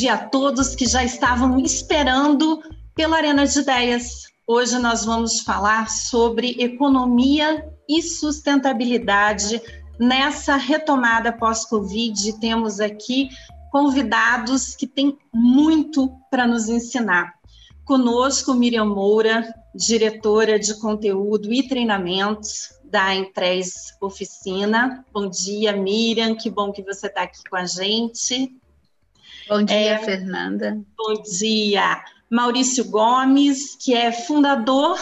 dia a todos que já estavam esperando pela Arena de Ideias. Hoje nós vamos falar sobre economia e sustentabilidade nessa retomada pós-Covid. Temos aqui convidados que têm muito para nos ensinar. Conosco, Miriam Moura, diretora de conteúdo e treinamentos da Empresa Oficina. Bom dia, Miriam, que bom que você está aqui com a gente. Bom dia, é, Fernanda. Bom dia. Maurício Gomes, que é fundador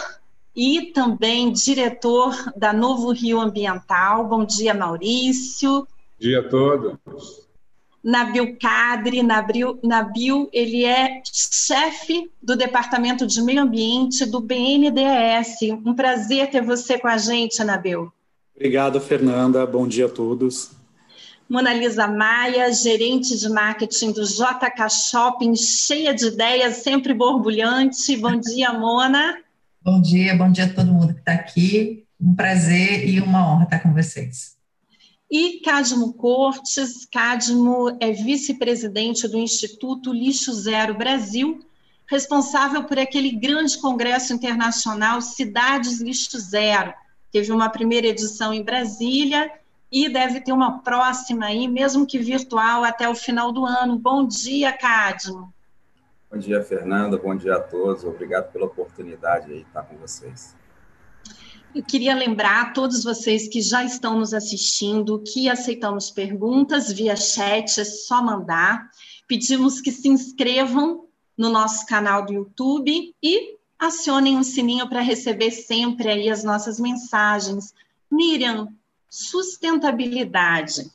e também diretor da Novo Rio Ambiental. Bom dia, Maurício. Bom dia a todos. Nabil Cadre, Nabil, Nabil ele é chefe do Departamento de Meio Ambiente do BNDES. Um prazer ter você com a gente, Nabil. Obrigado, Fernanda. Bom dia a todos. Mona Lisa Maia, gerente de marketing do JK Shopping, cheia de ideias, sempre borbulhante. Bom dia, Mona. Bom dia, bom dia a todo mundo que está aqui. Um prazer e uma honra estar com vocês. E Cadmo Cortes, Cadmo é vice-presidente do Instituto Lixo Zero Brasil, responsável por aquele grande congresso internacional Cidades Lixo Zero. Teve uma primeira edição em Brasília e deve ter uma próxima aí, mesmo que virtual, até o final do ano. Bom dia, Cadmo. Bom dia, Fernanda. Bom dia a todos. Obrigado pela oportunidade de estar com vocês. Eu queria lembrar a todos vocês que já estão nos assistindo que aceitamos perguntas via chat, é só mandar. Pedimos que se inscrevam no nosso canal do YouTube e acionem o sininho para receber sempre aí as nossas mensagens. Miriam, sustentabilidade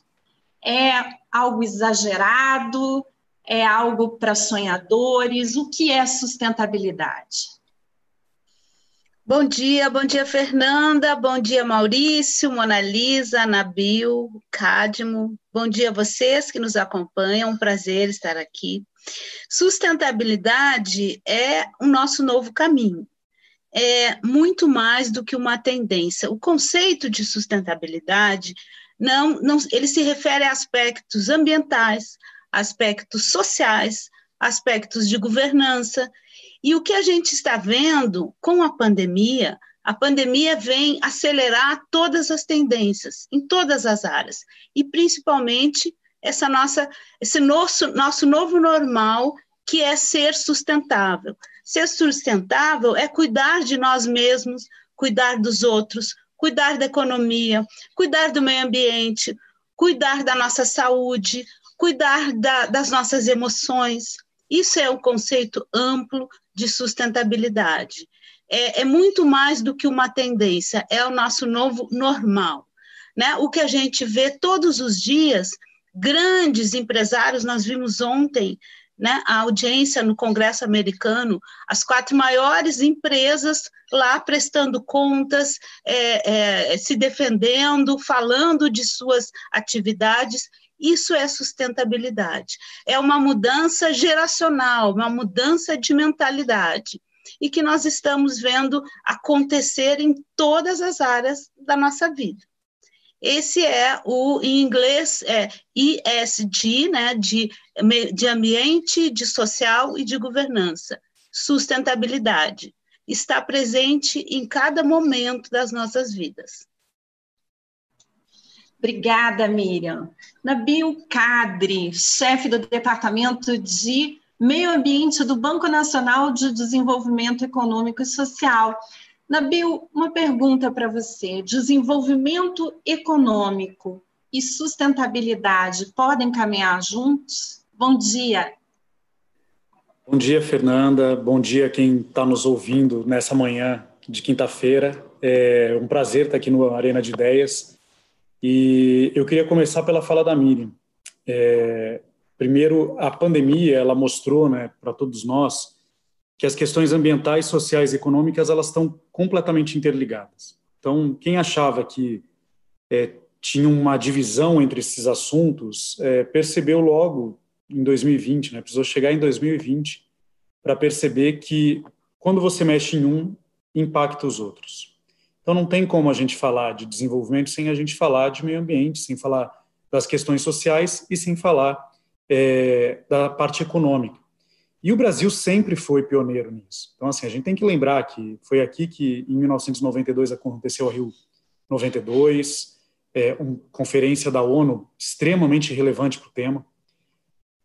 é algo exagerado? É algo para sonhadores? O que é sustentabilidade? Bom dia, bom dia, Fernanda, bom dia, Maurício, Mona Lisa, Nabil, Cadmo. Bom dia a vocês que nos acompanham, um prazer estar aqui. Sustentabilidade é o nosso novo caminho. É muito mais do que uma tendência. O conceito de sustentabilidade não, não ele se refere a aspectos ambientais, aspectos sociais, aspectos de governança e o que a gente está vendo com a pandemia, a pandemia vem acelerar todas as tendências em todas as áreas e principalmente essa nossa esse nosso nosso novo normal que é ser sustentável. Ser sustentável é cuidar de nós mesmos, cuidar dos outros, cuidar da economia, cuidar do meio ambiente, cuidar da nossa saúde, cuidar da, das nossas emoções. Isso é um conceito amplo de sustentabilidade. É, é, muito mais do que uma tendência, é o nosso novo normal. Né? O que a gente vê todos os dias, grandes empresários, nós vimos ontem né, a audiência no Congresso americano, as quatro maiores empresas lá prestando contas, é, é, se defendendo, falando de suas atividades, isso é sustentabilidade. É uma mudança geracional, uma mudança de mentalidade e que nós estamos vendo acontecer em todas as áreas da nossa vida. Esse é o, em inglês, é ESG, né, de, de ambiente, de social e de governança. Sustentabilidade. Está presente em cada momento das nossas vidas. Obrigada, Miriam. Nabil Cadre, chefe do Departamento de Meio Ambiente do Banco Nacional de Desenvolvimento Econômico e Social. Nabil, uma pergunta para você. Desenvolvimento econômico e sustentabilidade podem caminhar juntos? Bom dia. Bom dia, Fernanda. Bom dia quem está nos ouvindo nessa manhã de quinta-feira. É um prazer estar aqui no Arena de Ideias. E eu queria começar pela fala da Miriam. É, primeiro, a pandemia ela mostrou, né, para todos nós, que as questões ambientais, sociais e econômicas elas estão completamente interligadas. Então, quem achava que é, tinha uma divisão entre esses assuntos é, percebeu logo em 2020, né, precisou chegar em 2020 para perceber que quando você mexe em um, impacta os outros. Então não tem como a gente falar de desenvolvimento sem a gente falar de meio ambiente, sem falar das questões sociais e sem falar é, da parte econômica. E o Brasil sempre foi pioneiro nisso. Então, assim, a gente tem que lembrar que foi aqui que, em 1992, aconteceu a Rio 92, é, uma conferência da ONU extremamente relevante para o tema.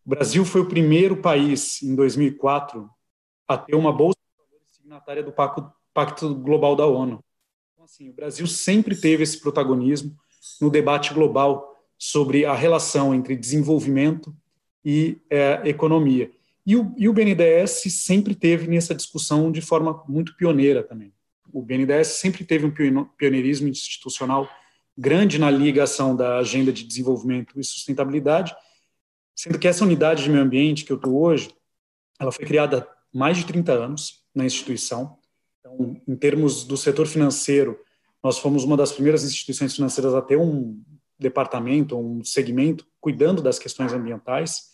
O Brasil foi o primeiro país, em 2004, a ter uma bolsa signatária do Pacto, Pacto Global da ONU. Então, assim, o Brasil sempre teve esse protagonismo no debate global sobre a relação entre desenvolvimento e é, economia. E o, e o BNDES sempre teve nessa discussão de forma muito pioneira também. O BNDES sempre teve um pioneirismo institucional grande na ligação da agenda de desenvolvimento e sustentabilidade, sendo que essa unidade de meio ambiente que eu estou hoje, ela foi criada há mais de 30 anos na instituição. Então, em termos do setor financeiro, nós fomos uma das primeiras instituições financeiras a ter um departamento, um segmento cuidando das questões ambientais.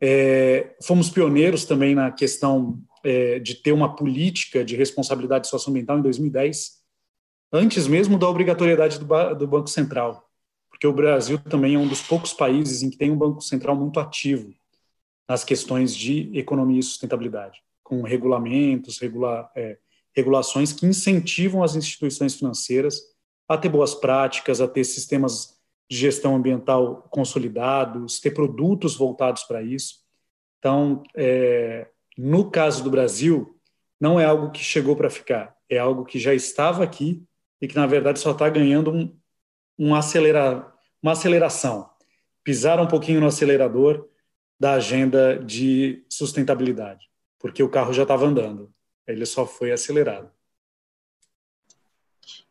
É, fomos pioneiros também na questão é, de ter uma política de responsabilidade socioambiental em 2010, antes mesmo da obrigatoriedade do, do Banco Central, porque o Brasil também é um dos poucos países em que tem um Banco Central muito ativo nas questões de economia e sustentabilidade, com regulamentos, regula, é, regulações que incentivam as instituições financeiras a ter boas práticas, a ter sistemas de gestão ambiental consolidados, ter produtos voltados para isso. Então, é, no caso do Brasil, não é algo que chegou para ficar, é algo que já estava aqui e que, na verdade, só está ganhando um, um acelera, uma aceleração. Pisar um pouquinho no acelerador da agenda de sustentabilidade, porque o carro já estava andando, ele só foi acelerado.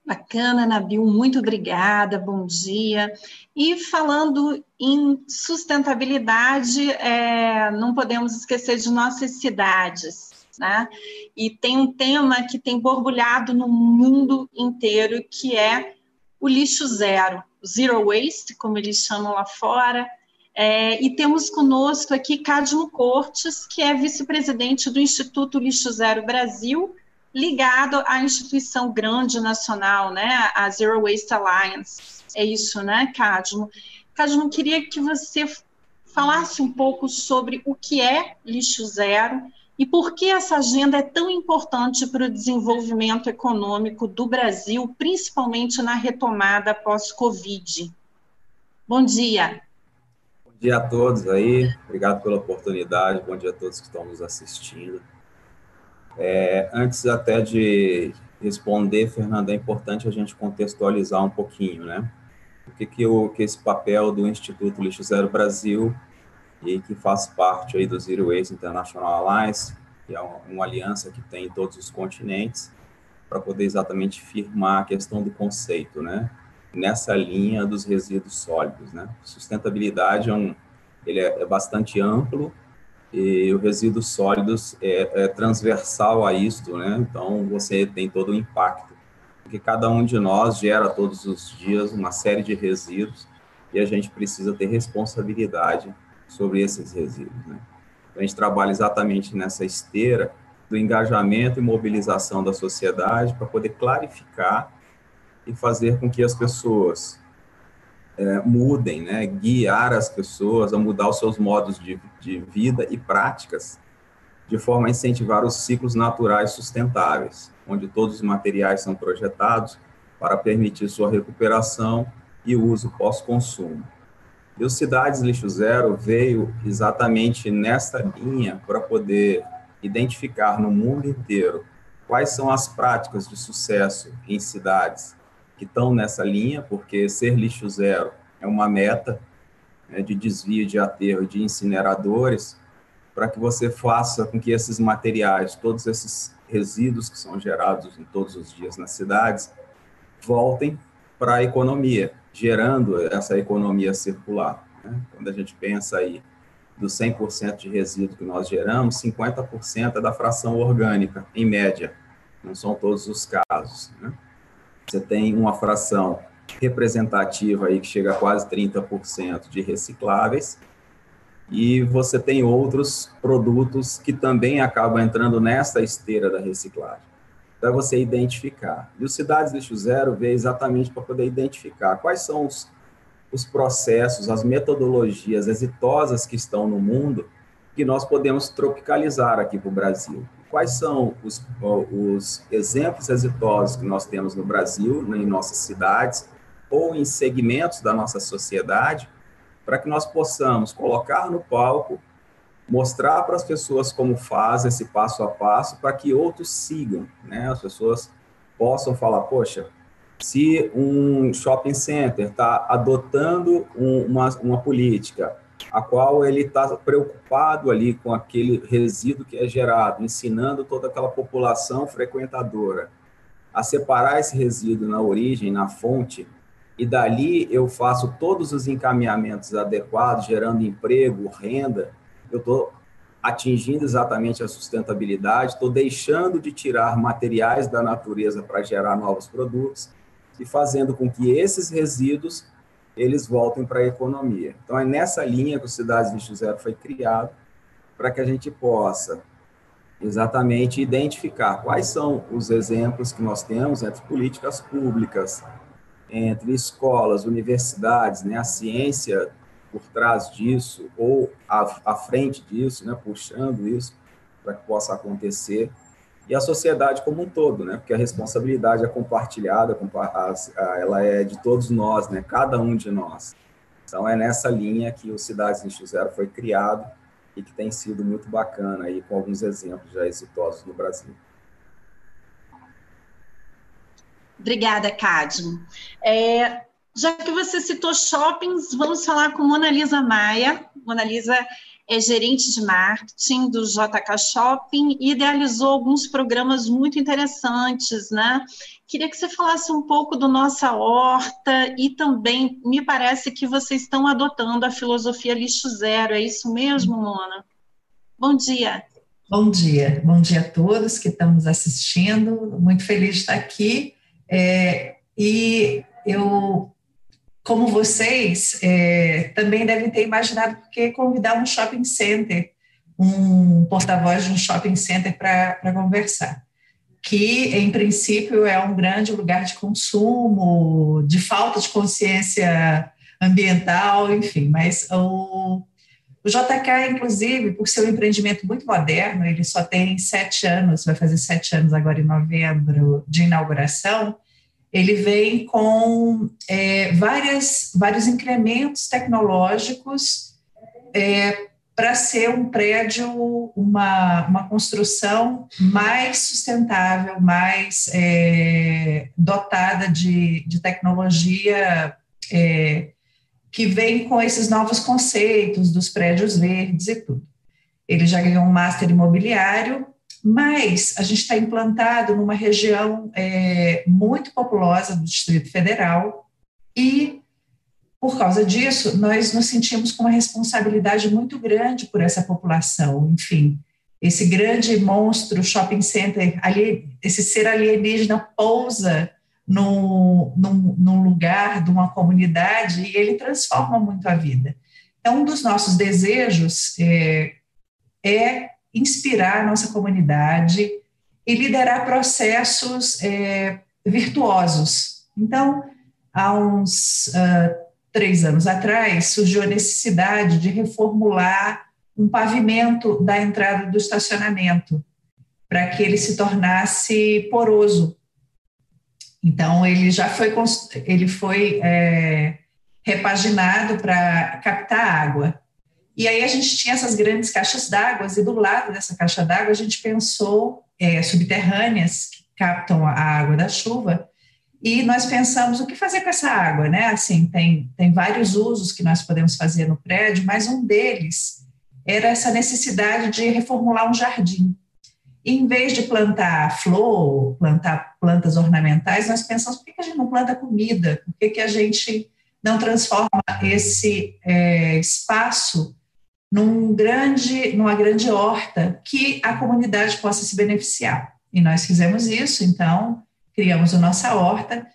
Bacana, Nabil, muito obrigada, bom dia. E falando em sustentabilidade, é, não podemos esquecer de nossas cidades, né? E tem um tema que tem borbulhado no mundo inteiro, que é o lixo zero, zero waste, como eles chamam lá fora. É, e temos conosco aqui Cadmo Cortes, que é vice-presidente do Instituto Lixo Zero Brasil, ligado à instituição grande nacional, né, a Zero Waste Alliance. É isso, né, Cadmo? Cadmo, queria que você falasse um pouco sobre o que é lixo zero e por que essa agenda é tão importante para o desenvolvimento econômico do Brasil, principalmente na retomada pós-Covid. Bom dia. Bom dia a todos aí, obrigado pela oportunidade, bom dia a todos que estão nos assistindo. É, antes até de responder, Fernando, é importante a gente contextualizar um pouquinho, né? O que, que, o, que esse papel do Instituto Lixo Zero Brasil e que faz parte aí do Zero Waste International Alliance, que é uma, uma aliança que tem em todos os continentes, para poder exatamente firmar a questão do conceito, né? Nessa linha dos resíduos sólidos, né? Sustentabilidade é um, ele é, é bastante amplo e o resíduos sólidos é, é, transversal a isto, né? Então você tem todo o impacto, porque cada um de nós gera todos os dias uma série de resíduos e a gente precisa ter responsabilidade sobre esses resíduos, né? Então, a gente trabalha exatamente nessa esteira do engajamento e mobilização da sociedade para poder clarificar e fazer com que as pessoas é, mudem, né? guiar as pessoas a mudar os seus modos de, de vida e práticas, de forma a incentivar os ciclos naturais sustentáveis, onde todos os materiais são projetados para permitir sua recuperação e uso pós-consumo. E o Cidades Lixo Zero veio exatamente nesta linha para poder identificar no mundo inteiro quais são as práticas de sucesso em cidades que estão nessa linha, porque ser lixo zero é uma meta né, de desvio de aterro de incineradores, para que você faça com que esses materiais, todos esses resíduos que são gerados todos os dias nas cidades, voltem para a economia, gerando essa economia circular. Né? Quando a gente pensa aí dos 100% de resíduo que nós geramos, 50% é da fração orgânica, em média. Não são todos os casos. Né? Você tem uma fração representativa aí que chega a quase 30% de recicláveis, e você tem outros produtos que também acabam entrando nessa esteira da reciclagem. Para você identificar. E o Cidades Lixo Zero veio exatamente para poder identificar quais são os, os processos, as metodologias exitosas que estão no mundo que nós podemos tropicalizar aqui para o Brasil. Quais são os, os exemplos exitosos que nós temos no Brasil, em nossas cidades, ou em segmentos da nossa sociedade, para que nós possamos colocar no palco, mostrar para as pessoas como faz esse passo a passo, para que outros sigam, né? As pessoas possam falar, poxa, se um shopping center está adotando um, uma, uma política a qual ele está preocupado ali com aquele resíduo que é gerado, ensinando toda aquela população frequentadora a separar esse resíduo na origem, na fonte, e dali eu faço todos os encaminhamentos adequados, gerando emprego, renda, eu estou atingindo exatamente a sustentabilidade, estou deixando de tirar materiais da natureza para gerar novos produtos e fazendo com que esses resíduos eles voltem para a economia. Então, é nessa linha que o Cidades Lixo Zero foi criado, para que a gente possa exatamente identificar quais são os exemplos que nós temos entre políticas públicas, entre escolas, universidades, né, a ciência por trás disso, ou à, à frente disso, né, puxando isso para que possa acontecer, e a sociedade como um todo, né? Porque a responsabilidade é compartilhada, ela é de todos nós, né? Cada um de nós. Então é nessa linha que o Cidades Lixo Zero foi criado e que tem sido muito bacana aí com alguns exemplos já exitosos no Brasil. Obrigada, Cádio. É, já que você citou shoppings, vamos falar com Mona Lisa Maia. Mona Lisa é gerente de marketing do JK Shopping e idealizou alguns programas muito interessantes, né? Queria que você falasse um pouco do Nossa Horta e também me parece que vocês estão adotando a filosofia lixo zero, é isso mesmo, Mona? Bom dia. Bom dia, bom dia a todos que estão nos assistindo, muito feliz de estar aqui. É, e eu como vocês é, também devem ter imaginado, porque convidar um shopping center, um porta-voz de um shopping center para conversar, que em princípio é um grande lugar de consumo, de falta de consciência ambiental, enfim, mas o, o JK, inclusive, por ser um empreendimento muito moderno, ele só tem sete anos, vai fazer sete anos agora em novembro de inauguração, ele vem com é, várias, vários incrementos tecnológicos é, para ser um prédio, uma, uma construção mais sustentável, mais é, dotada de, de tecnologia é, que vem com esses novos conceitos dos prédios verdes e tudo. Ele já ganhou um master imobiliário mas a gente está implantado numa região é, muito populosa do Distrito Federal e, por causa disso, nós nos sentimos com uma responsabilidade muito grande por essa população. Enfim, esse grande monstro shopping center, ali, esse ser alienígena pousa num, num, num lugar de uma comunidade e ele transforma muito a vida. Então, um dos nossos desejos é, é inspirar a nossa comunidade e liderar processos é, virtuosos. Então, há uns uh, três anos atrás, surgiu a necessidade de reformular um pavimento da entrada do estacionamento para que ele se tornasse poroso. Então, ele já foi, ele foi é, repaginado para captar água. E aí a gente tinha essas grandes caixas d'água, e do lado dessa caixa d'água a gente pensou é, subterrâneas que captam a água da chuva, e nós pensamos o que fazer com essa água, né? Assim, tem, tem vários usos que nós podemos fazer no prédio, mas um deles era essa necessidade de reformular um jardim. E, em vez de plantar flor, plantar plantas ornamentais, nós pensamos por que a gente não planta comida? Por que, que a gente não transforma esse é, espaço num grande, numa grande horta que a comunidade possa se beneficiar. E nós fizemos isso, então, criamos a nossa horta,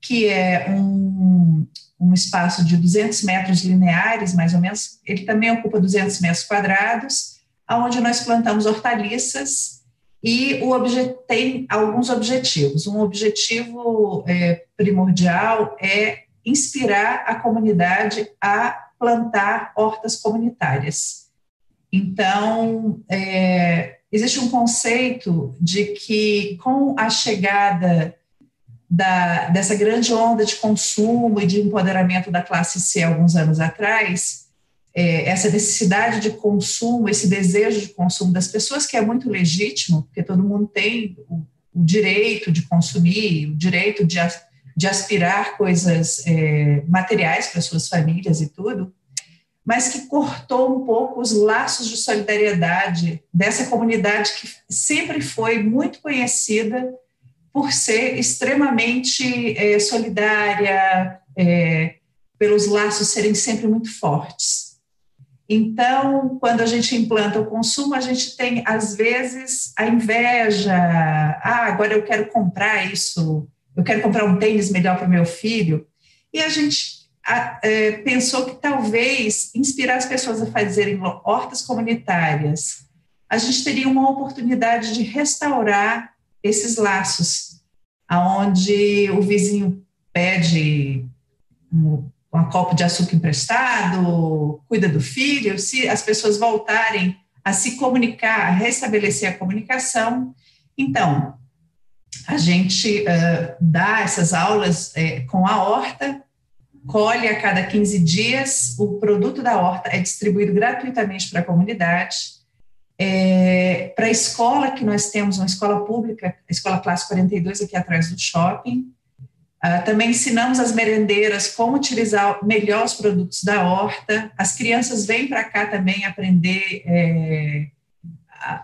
que é um, um espaço de 200 metros lineares, mais ou menos, ele também ocupa 200 metros quadrados, onde nós plantamos hortaliças e o tem alguns objetivos. Um objetivo é, primordial é inspirar a comunidade a plantar hortas comunitárias. Então, é, existe um conceito de que, com a chegada da, dessa grande onda de consumo e de empoderamento da classe C alguns anos atrás, é, essa necessidade de consumo, esse desejo de consumo das pessoas, que é muito legítimo, porque todo mundo tem o, o direito de consumir, o direito de, de aspirar coisas é, materiais para suas famílias e tudo, mas que cortou um pouco os laços de solidariedade dessa comunidade que sempre foi muito conhecida por ser extremamente é, solidária, é, pelos laços serem sempre muito fortes. Então, quando a gente implanta o consumo, a gente tem, às vezes, a inveja. Ah, agora eu quero comprar isso, eu quero comprar um tênis melhor para o meu filho. E a gente a, é, pensou que talvez inspirar as pessoas a fazerem hortas comunitárias, a gente teria uma oportunidade de restaurar esses laços, aonde o vizinho pede um, um copo de açúcar emprestado, cuida do filho, se as pessoas voltarem a se comunicar, a restabelecer a comunicação. Então, a gente uh, dá essas aulas uh, com a horta, colhe a cada 15 dias, o produto da horta é distribuído gratuitamente para a comunidade. É, para a escola, que nós temos uma escola pública, a Escola Classe 42, aqui atrás do shopping. Uh, também ensinamos as merendeiras como utilizar melhor os produtos da horta. As crianças vêm para cá também aprender é,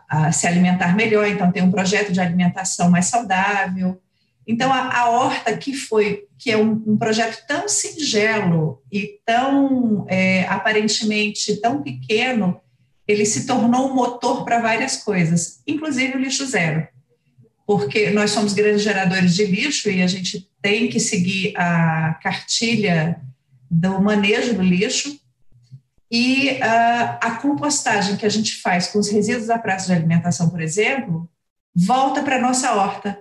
a, se alimentar melhor, então tem um projeto de alimentação mais saudável. Então, a, a horta que foi, que é um, um projeto tão singelo e tão é, aparentemente tão pequeno, ele se tornou um motor para várias coisas, inclusive o lixo zero. Porque nós somos grandes geradores de lixo e a gente tem que seguir a cartilha do manejo do lixo e uh, a compostagem que a gente faz com os resíduos da praça de alimentação, por exemplo, volta para a nossa horta.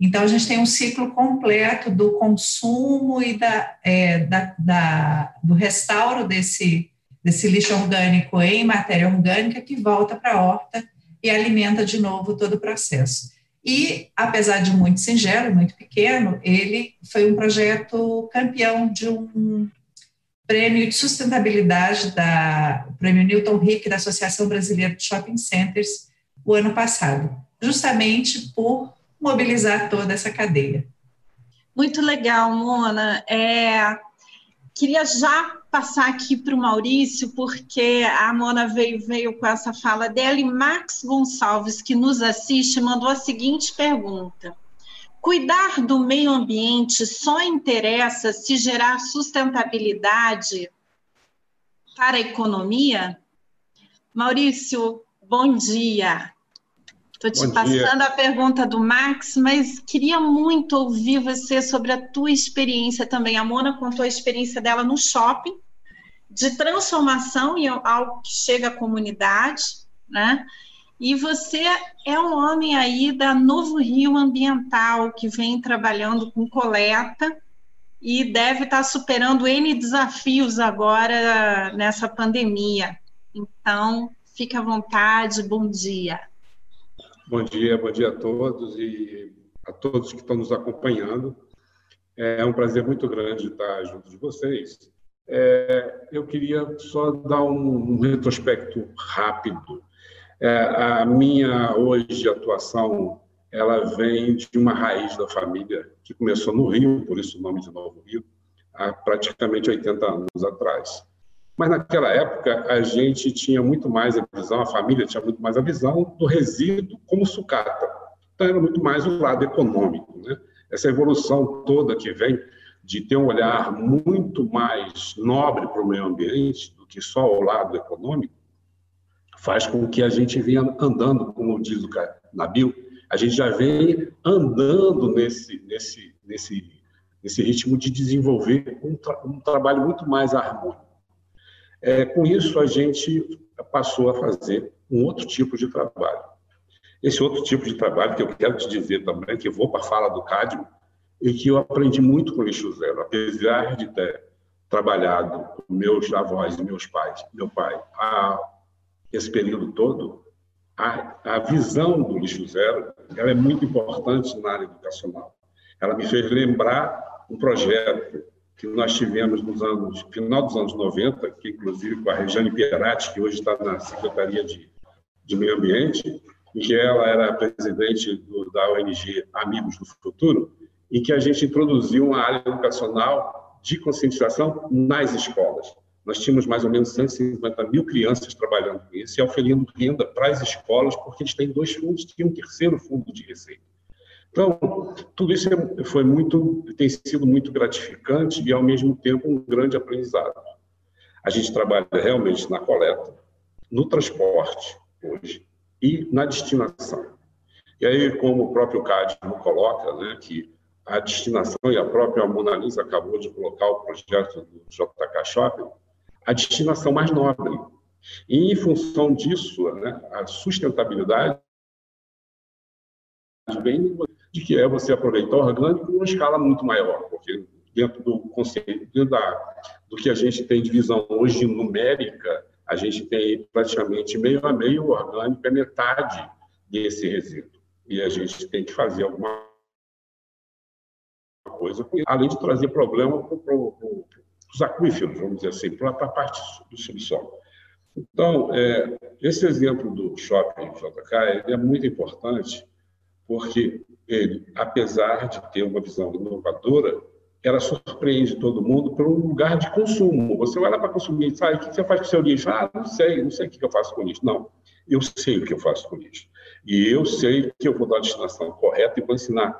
Então, a gente tem um ciclo completo do consumo e da, é, da, da, do restauro desse, desse lixo orgânico em matéria orgânica que volta para a horta e alimenta de novo todo o processo. E, apesar de muito singelo, muito pequeno, ele foi um projeto campeão de um prêmio de sustentabilidade da prêmio Newton Rick da Associação Brasileira de Shopping Centers o ano passado, justamente por mobilizar toda essa cadeia. Muito legal, Mona. É, queria já passar aqui para o Maurício, porque a Mona veio, veio com essa fala dela, e Max Gonçalves, que nos assiste, mandou a seguinte pergunta. Cuidar do meio ambiente só interessa se gerar sustentabilidade para a economia? Maurício, bom dia. Estou te Bom passando dia. a pergunta do Max, mas queria muito ouvir você sobre a tua experiência também. A Mona contou a experiência dela no shopping, de transformação e algo que chega à comunidade, né? E você é um homem aí da Novo Rio Ambiental, que vem trabalhando com coleta e deve estar superando N desafios agora nessa pandemia. Então, fique à vontade, bom dia. Bom dia, bom dia a todos e a todos que estão nos acompanhando. É um prazer muito grande estar junto de vocês. É, eu queria só dar um, um retrospecto rápido. É, a minha hoje atuação ela vem de uma raiz da família que começou no Rio, por isso o nome de Novo Rio, há praticamente 80 anos atrás. Mas naquela época a gente tinha muito mais a visão, a família tinha muito mais a visão do resíduo como sucata. Então era muito mais o lado econômico, né? Essa evolução toda que vem de ter um olhar muito mais nobre para o meio ambiente do que só o lado econômico, faz com que a gente venha andando, como diz o Nabil, a gente já vem andando nesse, nesse, nesse, nesse ritmo de desenvolver um, tra um trabalho muito mais harmônico. É, com isso, a gente passou a fazer um outro tipo de trabalho. Esse outro tipo de trabalho, que eu quero te dizer também, que vou para a fala do Cádmio, e que eu aprendi muito com o lixo zero, apesar de ter trabalhado meus avós meus pais, meu pai, a, esse período todo, a, a visão do lixo zero ela é muito importante na área educacional. Ela me fez lembrar um projeto que nós tivemos nos anos final dos anos 90, que inclusive com a Regiane Pierati, que hoje está na Secretaria de, de Meio Ambiente, em que ela era presidente do, da ONG Amigos do Futuro, em que a gente introduziu uma área educacional de conscientização nas escolas. Nós tínhamos mais ou menos 150 mil crianças trabalhando com isso e oferindo renda para as escolas, porque eles têm dois fundos, tinha um terceiro fundo de receita. Então, tudo isso é, foi muito, tem sido muito gratificante e, ao mesmo tempo, um grande aprendizado. A gente trabalha realmente na coleta, no transporte, hoje, e na destinação. E aí, como o próprio Cadmo coloca, né, que a destinação, e a própria Mona Lisa acabou de colocar o projeto do JK Shopping, a destinação mais nobre. E, em função disso, né, a sustentabilidade vem de que é você aproveitar o orgânico em uma escala muito maior, porque dentro do conceito, da, do que a gente tem de visão hoje numérica, a gente tem praticamente meio a meio o orgânico é metade desse resíduo. E a gente tem que fazer alguma coisa, além de trazer problema para os aquíferos, vamos dizer assim, para a parte do subsolo. Então, é, esse exemplo do shopping JK é muito importante, porque ele, apesar de ter uma visão inovadora, ela surpreende todo mundo por um lugar de consumo. Você lá para consumir, sabe, o que você faz com o seu lixo? Ah, não sei, não sei o que eu faço com o lixo. Não, eu sei o que eu faço com o lixo. E eu sei que eu vou dar a destinação correta e vou ensinar.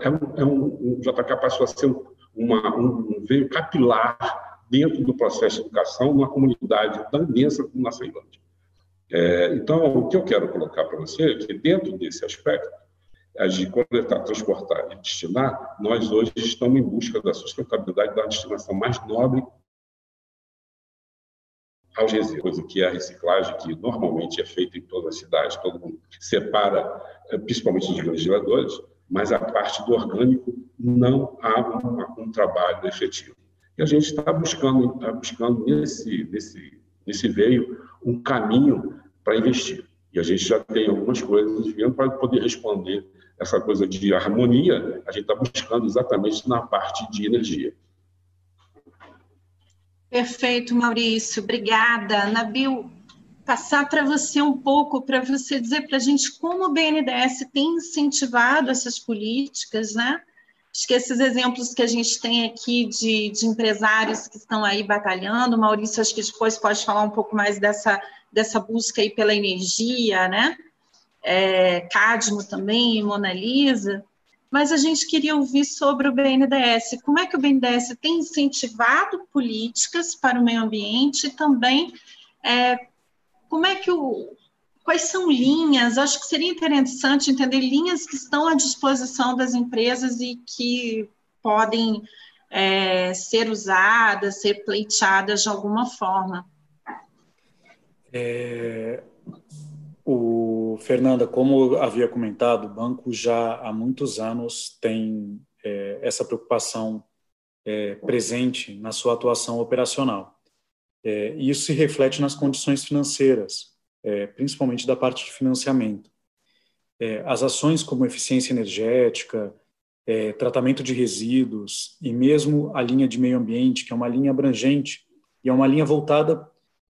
É um, é um, um JK passou a ser uma, um veio capilar dentro do processo de educação numa comunidade tão imensa como na Ceilândia. É, então, o que eu quero colocar para você é que, dentro desse aspecto, de coletar, transportar e destinar, nós hoje estamos em busca da sustentabilidade da destinação mais nobre aos resíduos, que é a reciclagem, que normalmente é feita em toda a cidade, todo mundo separa, eh, principalmente os legisladores, mas a parte do orgânico não há um, um trabalho efetivo. E a gente está buscando, está buscando nesse, nesse, nesse veio um caminho para investir. E a gente já tem algumas coisas vendo para poder responder essa coisa de harmonia, a gente está buscando exatamente na parte de energia. Perfeito, Maurício, obrigada. Nabil, passar para você um pouco, para você dizer para a gente como o BNDES tem incentivado essas políticas, né? Acho que esses exemplos que a gente tem aqui de, de empresários que estão aí batalhando, Maurício, acho que depois pode falar um pouco mais dessa, dessa busca aí pela energia, né? é, Cadmo também, Mona Lisa, mas a gente queria ouvir sobre o BNDES. Como é que o BNDES tem incentivado políticas para o meio ambiente e também é, como é que o, quais são linhas? Acho que seria interessante entender linhas que estão à disposição das empresas e que podem é, ser usadas, ser pleiteadas de alguma forma. É, o Fernanda, como havia comentado, o banco já há muitos anos tem é, essa preocupação é, presente na sua atuação operacional. É, e isso se reflete nas condições financeiras, é, principalmente da parte de financiamento. É, as ações como eficiência energética, é, tratamento de resíduos e mesmo a linha de meio ambiente, que é uma linha abrangente e é uma linha voltada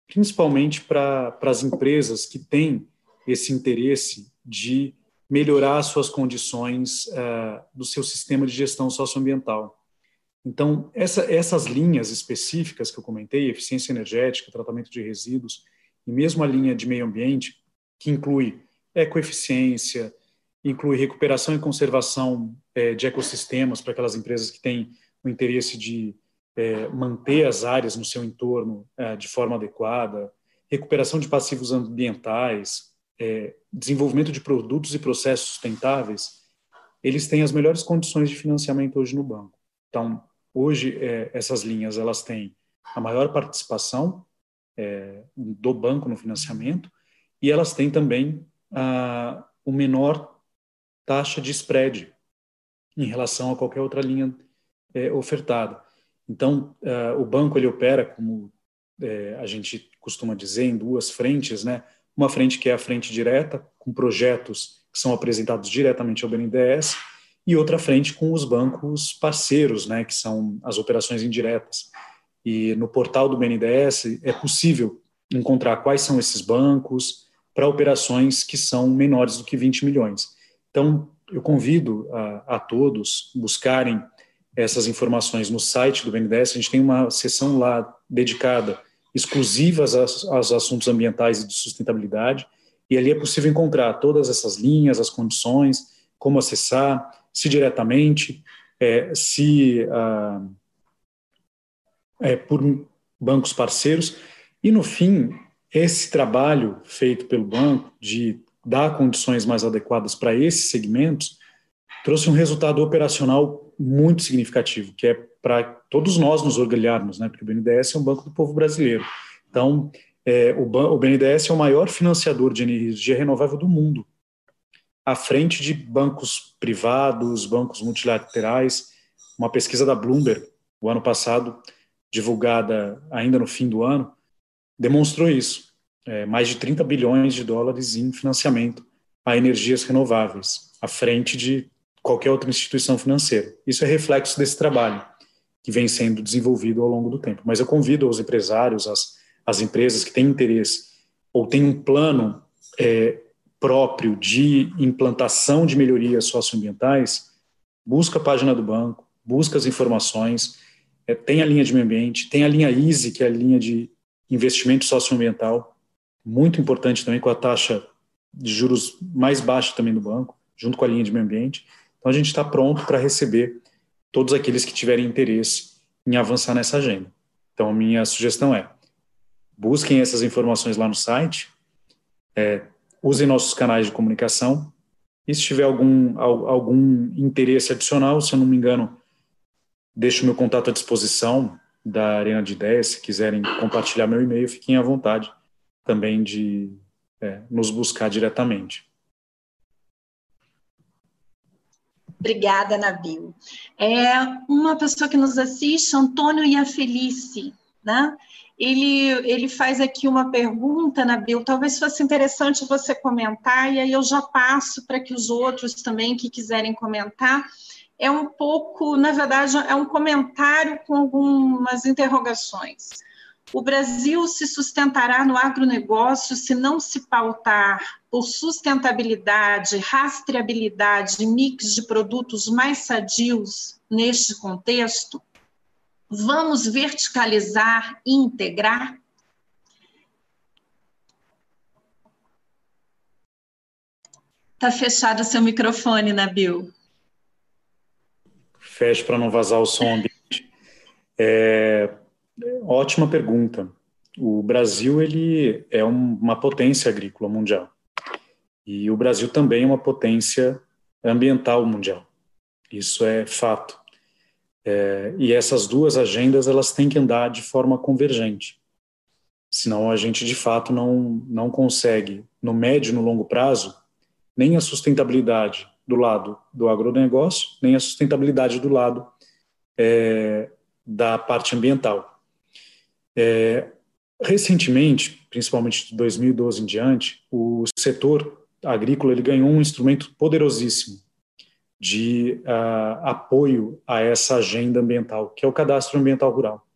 principalmente para as empresas que têm esse interesse de melhorar as suas condições uh, do seu sistema de gestão socioambiental. Então, essa, essas linhas específicas que eu comentei, eficiência energética, tratamento de resíduos, e mesmo a linha de meio ambiente, que inclui ecoeficiência, inclui recuperação e conservação é, de ecossistemas para aquelas empresas que têm o interesse de é, manter as áreas no seu entorno é, de forma adequada, recuperação de passivos ambientais, é, desenvolvimento de produtos e processos sustentáveis, eles têm as melhores condições de financiamento hoje no banco. Então, hoje é, essas linhas elas têm a maior participação é, do banco no financiamento e elas têm também a, o menor taxa de spread, em relação a qualquer outra linha é, ofertada. Então, uh, o banco ele opera, como é, a gente costuma dizer, em duas frentes, né? Uma frente que é a frente direta, com projetos que são apresentados diretamente ao BNDES, e outra frente com os bancos parceiros, né? Que são as operações indiretas. E no portal do BNDES é possível encontrar quais são esses bancos para operações que são menores do que 20 milhões. Então, eu convido a, a todos buscarem essas informações no site do BNDES. A gente tem uma seção lá dedicada exclusivas aos, assuntos ambientais e de sustentabilidade, e ali é possível encontrar todas essas linhas, as condições, como acessar, se diretamente, é, se ah, é, por bancos parceiros, e no fim, esse trabalho feito pelo banco de dar condições mais adequadas para esses segmentos trouxe um resultado operacional muito significativo, que é para todos nós nos orgulharmos, né? porque o BNDES é um banco do povo brasileiro. Então, é, o, o BNDES é o maior financiador de energia renovável do mundo, à frente de bancos privados, bancos multilaterais. Uma pesquisa da Bloomberg, o ano passado, divulgada ainda no fim do ano, demonstrou isso. É, mais de 30 bilhões de dólares em financiamento a energias renováveis, à frente de qualquer outra instituição financeira. Isso é reflexo desse trabalho que vem sendo desenvolvido ao longo do tempo. Mas eu convido os empresários, as, as empresas que têm interesse ou têm um plano é, próprio de implantação de melhorias socioambientais, busca a página do banco, busca as informações, é, tem a linha de meio ambiente, tem a linha EASY, que é a linha de investimento socioambiental, muito importante também, com a taxa de juros mais baixa também do banco, junto com a linha de meio ambiente, então, a gente está pronto para receber todos aqueles que tiverem interesse em avançar nessa agenda. Então, minha sugestão é: busquem essas informações lá no site, é, usem nossos canais de comunicação, e se tiver algum, algum interesse adicional, se eu não me engano, deixo meu contato à disposição da Arena de Ideias. Se quiserem compartilhar meu e-mail, fiquem à vontade também de é, nos buscar diretamente. Obrigada, Nabil. É uma pessoa que nos assiste, Antônio Iafelice, né? Ele, ele faz aqui uma pergunta, Nabil, talvez fosse interessante você comentar, e aí eu já passo para que os outros também que quiserem comentar. É um pouco, na verdade, é um comentário com algumas interrogações. O Brasil se sustentará no agronegócio se não se pautar por sustentabilidade, rastreabilidade mix de produtos mais sadios neste contexto? Vamos verticalizar e integrar? Está fechado o seu microfone, Nabil. Feche para não vazar o som ambiente. É, Ótima pergunta. O Brasil ele é uma potência agrícola mundial e o Brasil também é uma potência ambiental mundial. Isso é fato. É, e essas duas agendas elas têm que andar de forma convergente. Senão a gente de fato não não consegue no médio e no longo prazo nem a sustentabilidade do lado do agronegócio nem a sustentabilidade do lado é, da parte ambiental. É, recentemente, principalmente de 2012 em diante, o setor agrícola ele ganhou um instrumento poderosíssimo de uh, apoio a essa agenda ambiental, que é o cadastro ambiental rural.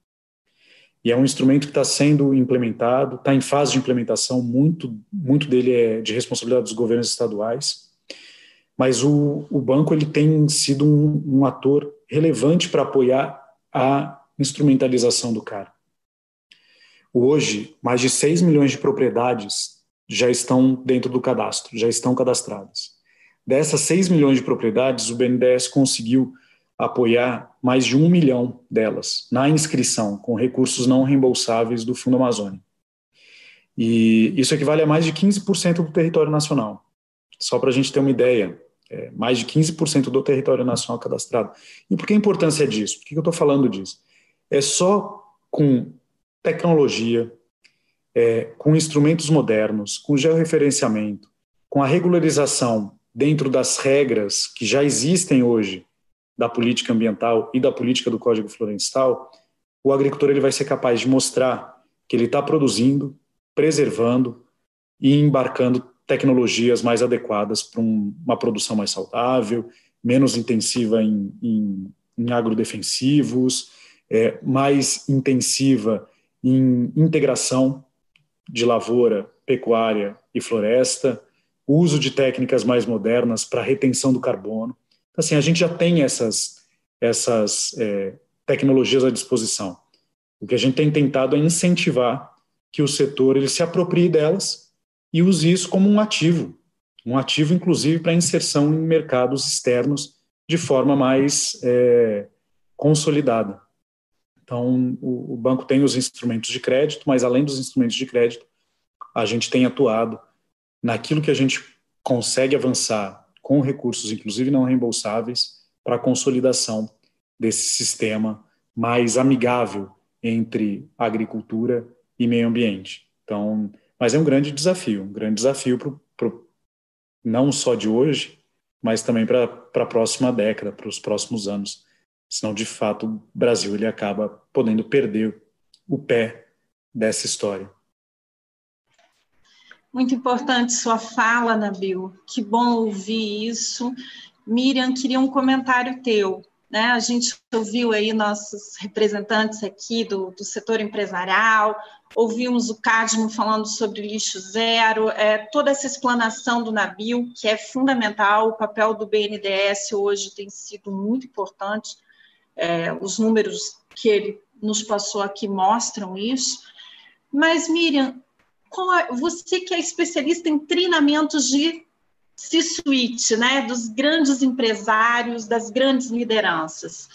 E é um instrumento que está sendo implementado, está em fase de implementação, muito, muito dele é de responsabilidade dos governos estaduais, mas o, o banco ele tem sido um, um ator relevante para apoiar a instrumentalização do cara. Hoje, mais de 6 milhões de propriedades já estão dentro do cadastro, já estão cadastradas. Dessas 6 milhões de propriedades, o BNDES conseguiu apoiar mais de um milhão delas na inscrição, com recursos não reembolsáveis do Fundo Amazônia. E isso equivale a mais de 15% do território nacional. Só para a gente ter uma ideia, é mais de 15% do território nacional cadastrado. E por que a importância disso? Por que eu estou falando disso? É só com tecnologia, é, com instrumentos modernos, com georreferenciamento, com a regularização dentro das regras que já existem hoje da política ambiental e da política do Código Florestal, o agricultor ele vai ser capaz de mostrar que ele está produzindo, preservando e embarcando tecnologias mais adequadas para um, uma produção mais saudável, menos intensiva em, em, em agrodefensivos, é, mais intensiva em integração de lavoura, pecuária e floresta, uso de técnicas mais modernas para retenção do carbono. Então, assim, a gente já tem essas, essas é, tecnologias à disposição. O que a gente tem tentado é incentivar que o setor ele se aproprie delas e use isso como um ativo, um ativo inclusive para inserção em mercados externos de forma mais é, consolidada. Então, o, o, banco tem os instrumentos de crédito, mas além dos instrumentos de crédito, a gente tem atuado naquilo que a gente consegue avançar com recursos, inclusive não reembolsáveis, para a consolidação desse sistema mais amigável entre agricultura e meio ambiente. Então, mas é um grande desafio, um grande desafio pro, pro, não só de hoje, mas também para a próxima década, para os próximos anos. Senão, de fato, o Brasil ele acaba podendo perder o pé dessa história. Muito importante sua fala, Nabil. Que bom ouvir isso. Miriam, queria um comentário teu. Né? A gente ouviu aí nossos representantes aqui do, do setor empresarial, ouvimos o Cadmo falando sobre lixo zero, é, toda essa explanação do Nabil, que é fundamental, o papel do BNDES hoje tem sido muito importante, é, os números que ele nos passou aqui mostram isso. Mas, Miriam, você que é especialista em treinamentos de C-suite, né, dos grandes empresários, das grandes lideranças.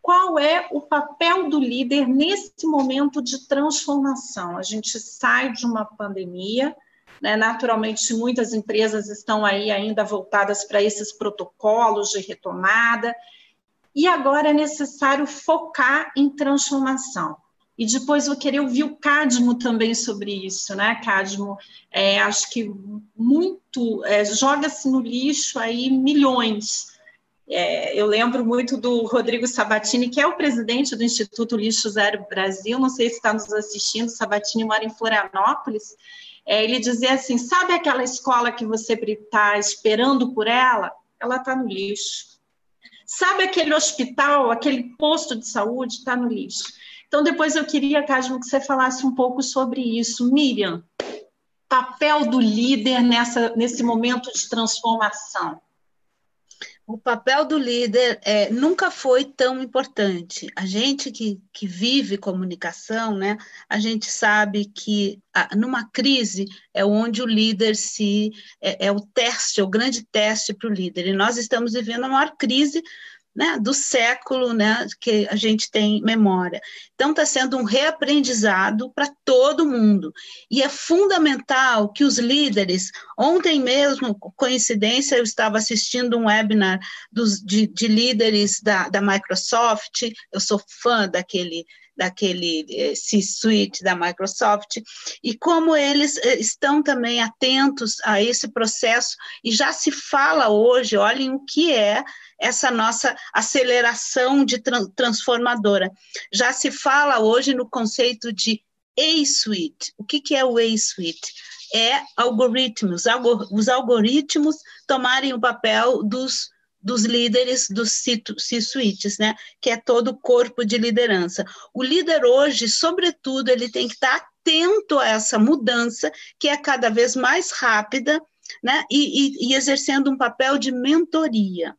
Qual é o papel do líder nesse momento de transformação? A gente sai de uma pandemia, né, naturalmente muitas empresas estão aí ainda voltadas para esses protocolos de retomada, e agora é necessário focar em transformação. E depois vou querer ouvir o Cadmo também sobre isso, né, Cadmo? É, acho que muito é, joga-se no lixo aí milhões. É, eu lembro muito do Rodrigo Sabatini, que é o presidente do Instituto Lixo Zero Brasil, não sei se está nos assistindo, Sabatini mora em Florianópolis. É, ele dizia assim: sabe aquela escola que você está esperando por ela? Ela está no lixo. Sabe aquele hospital, aquele posto de saúde? Está no lixo. Então, depois eu queria, Casmo, que você falasse um pouco sobre isso. Miriam, papel do líder nessa, nesse momento de transformação. O papel do líder é, nunca foi tão importante. A gente que, que vive comunicação, né, a gente sabe que a, numa crise é onde o líder se é, é o teste, é o grande teste para o líder. E nós estamos vivendo a maior crise né, do século né, que a gente tem memória. Então, está sendo um reaprendizado para todo mundo. E é fundamental que os líderes, ontem mesmo, coincidência, eu estava assistindo um webinar dos, de, de líderes da, da Microsoft, eu sou fã daquele daquele eh, C-Suite da Microsoft, e como eles eh, estão também atentos a esse processo, e já se fala hoje, olhem o que é essa nossa aceleração de transformadora. Já se fala hoje no conceito de A-Suite. O que, que é o A-Suite? É algoritmos, os algoritmos tomarem o papel dos dos líderes dos C-suites, né? Que é todo o corpo de liderança. O líder hoje, sobretudo, ele tem que estar atento a essa mudança que é cada vez mais rápida, né? E, e, e exercendo um papel de mentoria.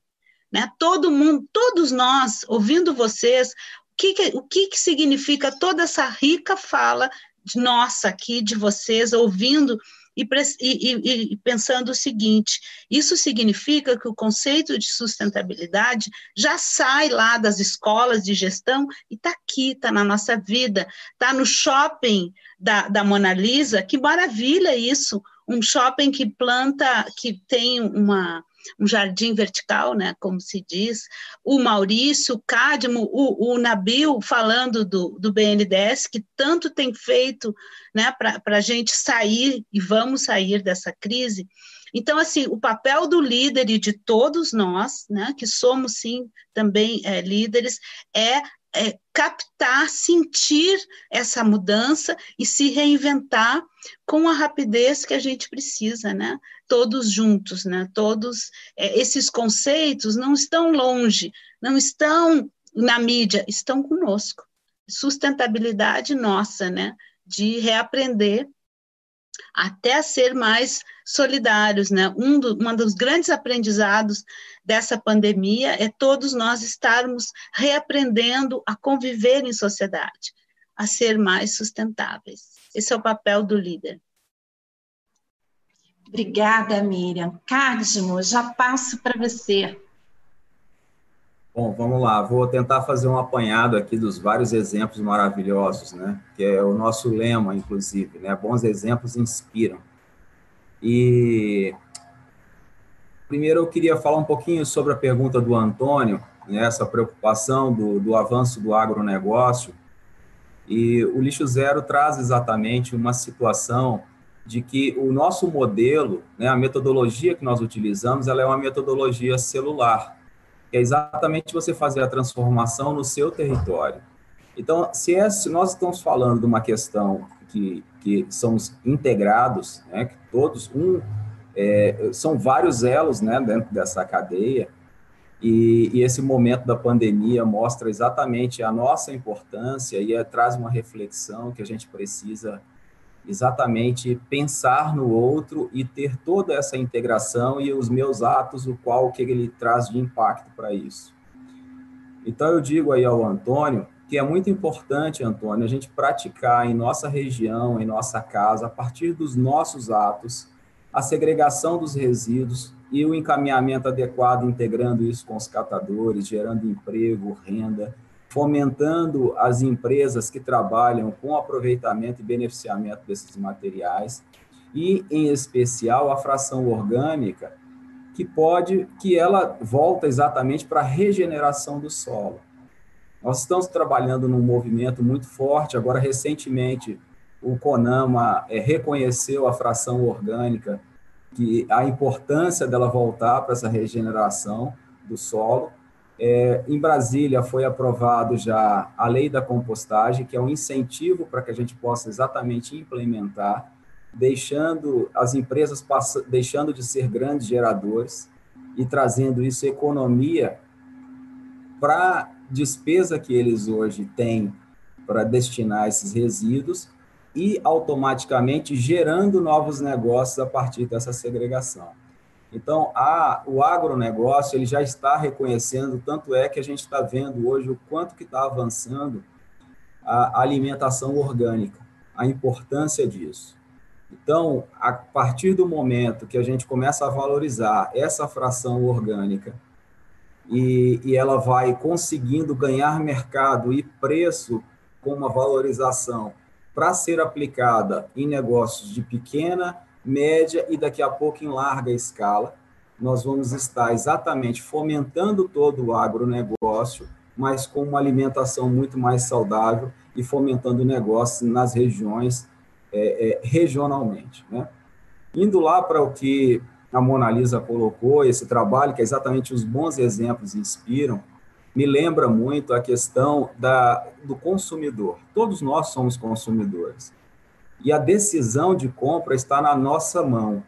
Né? Todo mundo, todos nós, ouvindo vocês, o que, que, o que, que significa toda essa rica fala de nossa aqui, de vocês, ouvindo e, e, e, pensando o seguinte: isso significa que o conceito de sustentabilidade já sai lá das escolas de gestão e está aqui, está na nossa vida, está no shopping da, da Mona Lisa. Que maravilha isso! Um shopping que planta, que tem uma um jardim vertical, né, como se diz, o Maurício, o Cadmo, o, o Nabil falando do, do BNDES, que tanto tem feito né, para a gente sair e vamos sair dessa crise. Então, assim, o papel do líder e de todos nós, né, que somos sim também é, líderes, é é, captar, sentir essa mudança e se reinventar com a rapidez que a gente precisa, né? Todos juntos, né? Todos é, esses conceitos não estão longe, não estão na mídia, estão conosco. Sustentabilidade nossa, né? De reaprender até ser mais solidários, né? Um, do, um dos grandes aprendizados dessa pandemia é todos nós estarmos reaprendendo a conviver em sociedade, a ser mais sustentáveis. Esse é o papel do líder. Obrigada, Miriam. Cardimo, já passo para você. Bom, vamos lá. Vou tentar fazer um apanhado aqui dos vários exemplos maravilhosos, né? Que é o nosso lema, inclusive, né? Bons exemplos inspiram. E primeiro eu queria falar um pouquinho sobre a pergunta do Antônio, né? essa preocupação do, do avanço do agronegócio. E o lixo zero traz exatamente uma situação de que o nosso modelo, né, a metodologia que nós utilizamos, ela é uma metodologia celular é exatamente você fazer a transformação no seu território. Então, se, é, se nós estamos falando de uma questão que, que somos integrados, né, que todos, um, é, são vários elos né, dentro dessa cadeia, e, e, esse momento da pandemia mostra exatamente a nossa importância e é, traz uma reflexão que a gente precisa exatamente pensar no outro e ter toda essa integração e os meus atos, o qual que ele traz de impacto para isso. Então eu digo aí ao Antônio que é muito importante, Antônio, a gente praticar em nossa região, em nossa casa, a partir dos nossos atos, a segregação dos resíduos e o encaminhamento adequado, integrando isso com os catadores, gerando emprego, renda, fomentando as empresas que trabalham com aproveitamento e beneficiamento desses materiais e, em especial, a fração orgânica, que pode, que ela volta exatamente para a regeneração do solo. Nós estamos trabalhando num movimento muito forte, agora recentemente o CONAMA é, reconheceu a fração orgânica, que a importância dela voltar para essa regeneração do solo, é, em Brasília foi aprovado já a lei da compostagem, que é um incentivo para que a gente possa exatamente implementar, deixando as empresas deixando de ser grandes geradores e trazendo isso economia para despesa que eles hoje têm para destinar esses resíduos e automaticamente gerando novos negócios a partir dessa segregação. Então, a, o agronegócio ele já está reconhecendo, tanto é que a gente está vendo hoje o quanto que está avançando a alimentação orgânica, a importância disso. Então, a partir do momento que a gente começa a valorizar essa fração orgânica e, e ela vai conseguindo ganhar mercado e preço com uma valorização para ser aplicada em negócios de pequena média e daqui a pouco em larga escala. Nós vamos estar exatamente fomentando todo o agronegócio, mas com uma alimentação muito mais saudável e fomentando negócios nas regiões, é, é, regionalmente. Né? Indo lá para o que a Mona Lisa colocou, esse trabalho, que é exatamente os bons exemplos inspiram, me lembra muito a questão da, do consumidor. Todos nós somos consumidores e a decisão de compra está na nossa mão.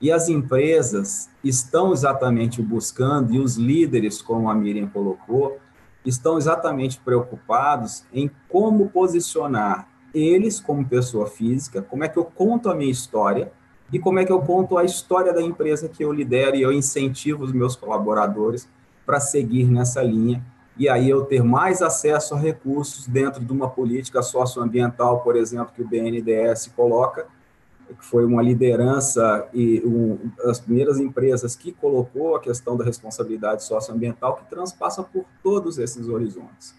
E as empresas estão exatamente buscando, e os líderes, como a Miriam colocou, estão exatamente preocupados em como posicionar eles como pessoa física, como é que eu conto a minha história e como é que eu conto a história da empresa que eu lidero e eu incentivo os meus colaboradores para seguir nessa linha e aí eu ter mais acesso a recursos dentro de uma política socioambiental, por exemplo, que o BNDES coloca, que foi uma liderança e um, as primeiras empresas que colocou a questão da responsabilidade socioambiental que transpassa por todos esses horizontes.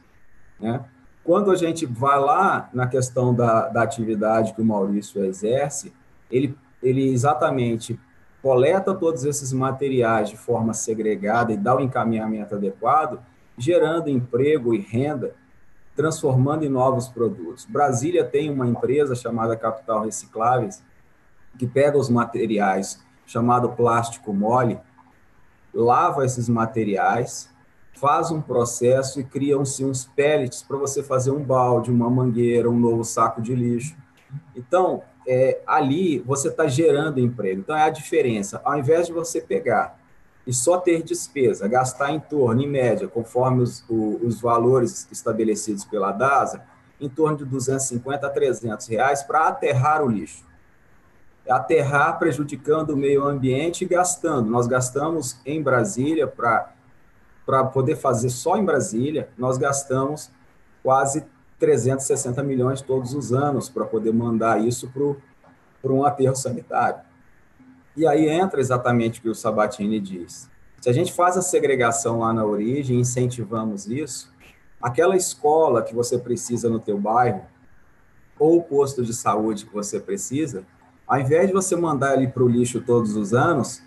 Né? Quando a gente vai lá na questão da, da atividade que o Maurício exerce, ele, ele exatamente coleta todos esses materiais de forma segregada e dá o encaminhamento adequado, gerando emprego e renda, transformando em novos produtos. Brasília tem uma empresa chamada Capital Recicláveis, que pega os materiais, chamado plástico mole, lava esses materiais, faz um processo e criam-se uns pellets para você fazer um balde, uma mangueira, um novo saco de lixo. Então, é, ali você está gerando emprego. Então, é a diferença. Ao invés de você pegar e só ter despesa, gastar em torno, em média, conforme os, o, os valores estabelecidos pela DASA, em torno de 250 a 300 reais para aterrar o lixo. Aterrar prejudicando o meio ambiente e gastando. Nós gastamos em Brasília, para poder fazer só em Brasília, nós gastamos quase 360 milhões todos os anos para poder mandar isso para um aterro sanitário. E aí entra exatamente o que o Sabatini diz. Se a gente faz a segregação lá na origem, incentivamos isso, aquela escola que você precisa no teu bairro, ou o posto de saúde que você precisa, ao invés de você mandar ele para o lixo todos os anos,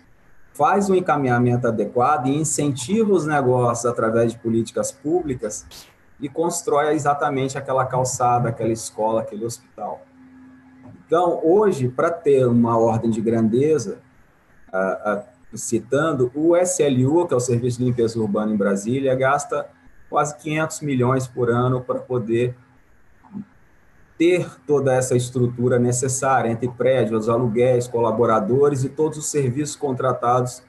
faz um encaminhamento adequado e incentiva os negócios através de políticas públicas e constrói exatamente aquela calçada, aquela escola, aquele hospital. Então, hoje, para ter uma ordem de grandeza, citando, o SLU, que é o Serviço de Limpeza Urbana em Brasília, gasta quase 500 milhões por ano para poder ter toda essa estrutura necessária entre prédios, aluguéis, colaboradores e todos os serviços contratados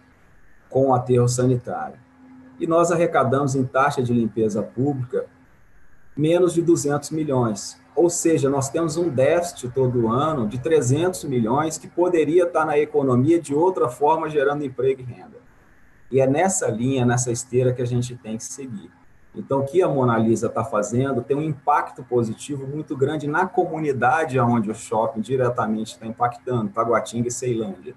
com o aterro sanitário. E nós arrecadamos em taxa de limpeza pública menos de 200 milhões. Ou seja, nós temos um déficit todo ano de 300 milhões que poderia estar na economia de outra forma, gerando emprego e renda. E é nessa linha, nessa esteira que a gente tem que seguir. Então, o que a Mona Lisa está fazendo tem um impacto positivo muito grande na comunidade onde o shopping diretamente está impactando, Taguatinga e Ceilândia.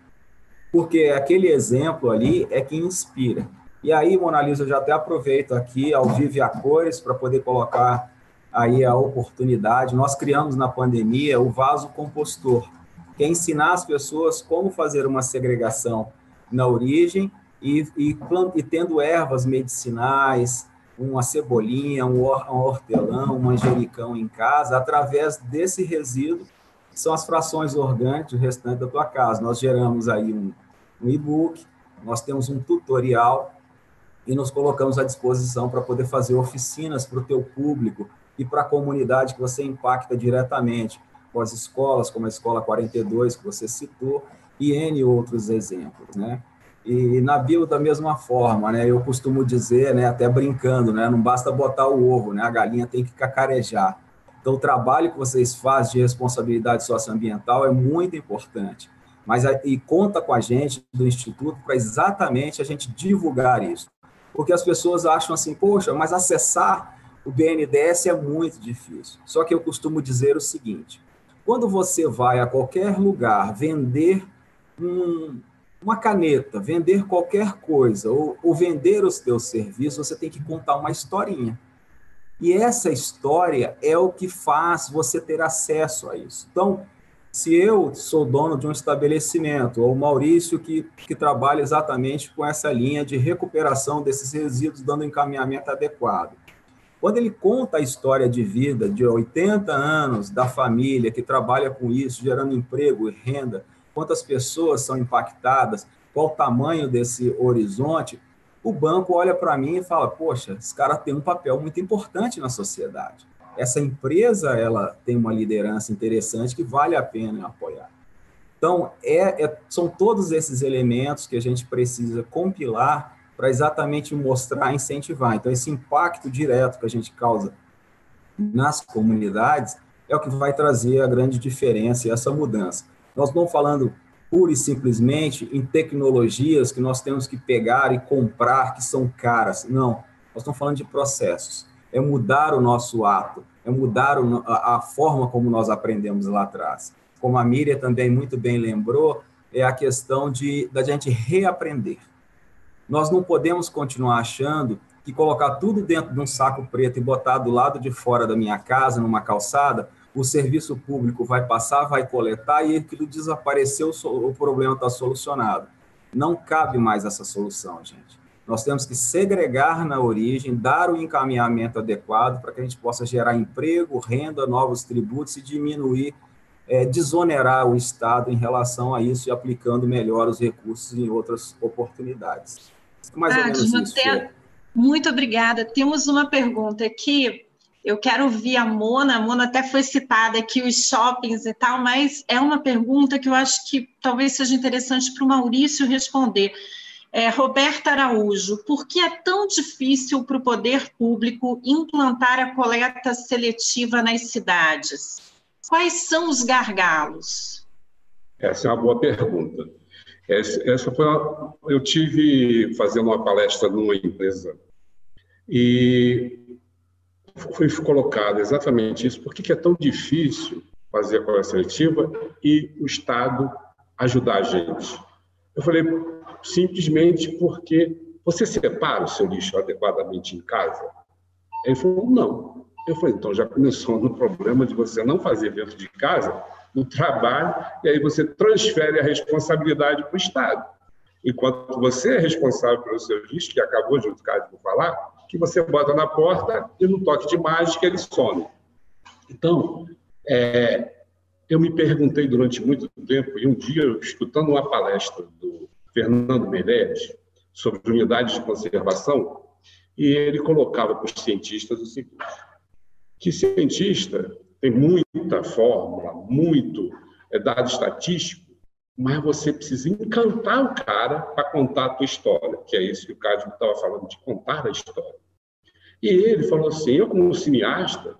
Porque aquele exemplo ali é que inspira. E aí, Mona Lisa, eu já até aproveito aqui, ao vivo e a cores, para poder colocar aí a oportunidade. Nós criamos na pandemia o vaso compostor, que é ensinar as pessoas como fazer uma segregação na origem e, e, e tendo ervas medicinais, uma cebolinha, um, hortelão, um manjericão em casa, através desse resíduo, que são as frações orgânicas do restante da tua casa. Nós geramos aí um, um e-book, nós temos um tutorial e nos colocamos à disposição para poder fazer oficinas para o teu público, e para a comunidade que você impacta diretamente, com as escolas, como a Escola 42, que você citou, e N outros exemplos, né? E na bio da mesma forma, né? Eu costumo dizer, né, até brincando, né, não basta botar o ovo, né? A galinha tem que cacarejar. Então, o trabalho que vocês fazem de responsabilidade socioambiental é muito importante. Mas e conta com a gente do instituto para exatamente a gente divulgar isso. Porque as pessoas acham assim, poxa, mas acessar o BNDES é muito difícil. Só que eu costumo dizer o seguinte: quando você vai a qualquer lugar vender um, uma caneta, vender qualquer coisa, ou, ou vender os seus serviços, você tem que contar uma historinha. E essa história é o que faz você ter acesso a isso. Então, se eu sou dono de um estabelecimento, ou Maurício que, que trabalha exatamente com essa linha de recuperação desses resíduos, dando encaminhamento adequado, quando ele conta a história de vida de 80 anos da família que trabalha com isso, gerando emprego e renda, quantas pessoas são impactadas, qual o tamanho desse horizonte, o banco olha para mim e fala: Poxa, esse cara tem um papel muito importante na sociedade. Essa empresa ela tem uma liderança interessante que vale a pena apoiar. Então, é, é, são todos esses elementos que a gente precisa compilar para exatamente mostrar, incentivar. Então, esse impacto direto que a gente causa nas comunidades é o que vai trazer a grande diferença e essa mudança. Nós não falando pura e simplesmente em tecnologias que nós temos que pegar e comprar que são caras. Não, nós estamos falando de processos. É mudar o nosso ato, é mudar a, forma como nós aprendemos lá atrás. Como a Miriam também muito bem lembrou, é a questão de da gente reaprender. Nós não podemos continuar achando que colocar tudo dentro de um saco preto e botar do lado de fora da minha casa, numa calçada, o serviço público vai passar, vai coletar e aquilo desapareceu, o problema está solucionado. Não cabe mais essa solução, gente. Nós temos que segregar na origem, dar o encaminhamento adequado para que a gente possa gerar emprego, renda, novos tributos e diminuir, é, desonerar o Estado em relação a isso e aplicando melhor os recursos em outras oportunidades. Mais ah, ou menos isso. Muito obrigada. Temos uma pergunta aqui. Eu quero ouvir a Mona. A Mona até foi citada aqui, os shoppings e tal, mas é uma pergunta que eu acho que talvez seja interessante para o Maurício responder. É, Roberta Araújo, por que é tão difícil para o poder público implantar a coleta seletiva nas cidades? Quais são os gargalos? Essa é uma boa pergunta. Essa foi uma, eu tive fazendo uma palestra numa empresa e foi colocado exatamente isso. Por que é tão difícil fazer a coleta seletiva e o Estado ajudar a gente? Eu falei simplesmente porque você separa o seu lixo adequadamente em casa? Ele falou, não. Eu falei, então já começou no problema de você não fazer dentro de casa, no trabalho, e aí você transfere a responsabilidade para o Estado. Enquanto você é responsável pelo seu lixo, que acabou de caso por falar, que você bota na porta e no toque de mágica ele some. Então, é, eu me perguntei durante muito tempo, e um dia, escutando uma palestra do Fernando Meirelles sobre unidades de conservação, e ele colocava para os cientistas o seguinte: que cientista tem muita fórmula, muito é, dado estatístico, mas você precisa encantar o cara para contar a tua história, que é isso que o Cádio estava falando, de contar a história. E ele falou assim, eu como cineasta,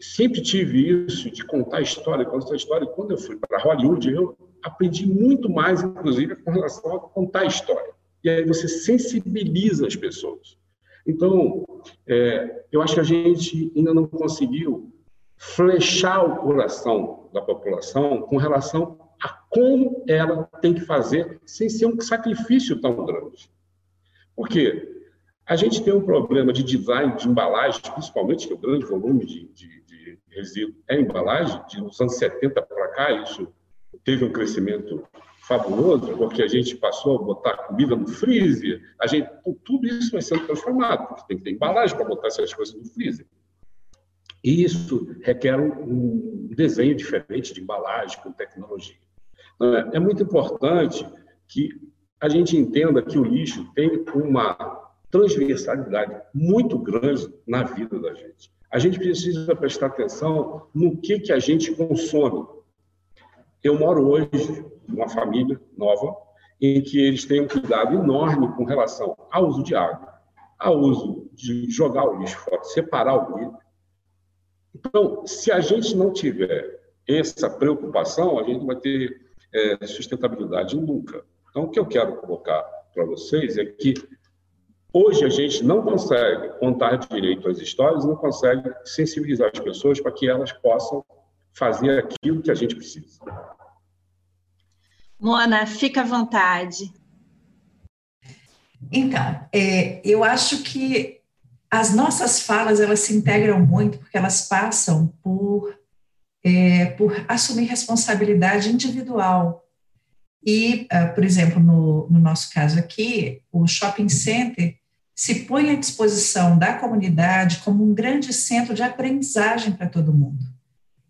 sempre tive isso de contar a história, contar a história. E quando eu fui para Hollywood, eu aprendi muito mais, inclusive, com relação a contar a história. E aí você sensibiliza as pessoas. Então, é, eu acho que a gente ainda não conseguiu flechar o coração da população com relação a como ela tem que fazer sem ser um sacrifício tão grande. Por quê? A gente tem um problema de design de embalagem, principalmente que o grande volume de, de, de resíduo é embalagem, de uns anos 70 para cá, isso teve um crescimento fabuloso, porque a gente passou a botar comida no freezer, a gente, tudo isso vai sendo transformado, porque tem que ter embalagem para botar essas coisas no freezer. E isso requer um desenho diferente de embalagem, com tecnologia. Então, é, é muito importante que a gente entenda que o lixo tem uma transversalidade muito grande na vida da gente. A gente precisa prestar atenção no que, que a gente consome. Eu moro hoje numa família nova em que eles têm um cuidado enorme com relação ao uso de água, ao uso de jogar o lixo fora, separar o lixo, então, se a gente não tiver essa preocupação, a gente vai ter é, sustentabilidade nunca. Então, o que eu quero colocar para vocês é que hoje a gente não consegue contar direito as histórias, não consegue sensibilizar as pessoas para que elas possam fazer aquilo que a gente precisa. Mona, fica à vontade. Então, é, eu acho que as nossas falas elas se integram muito porque elas passam por é, por assumir responsabilidade individual. E uh, por exemplo no, no nosso caso aqui o shopping center se põe à disposição da comunidade como um grande centro de aprendizagem para todo mundo.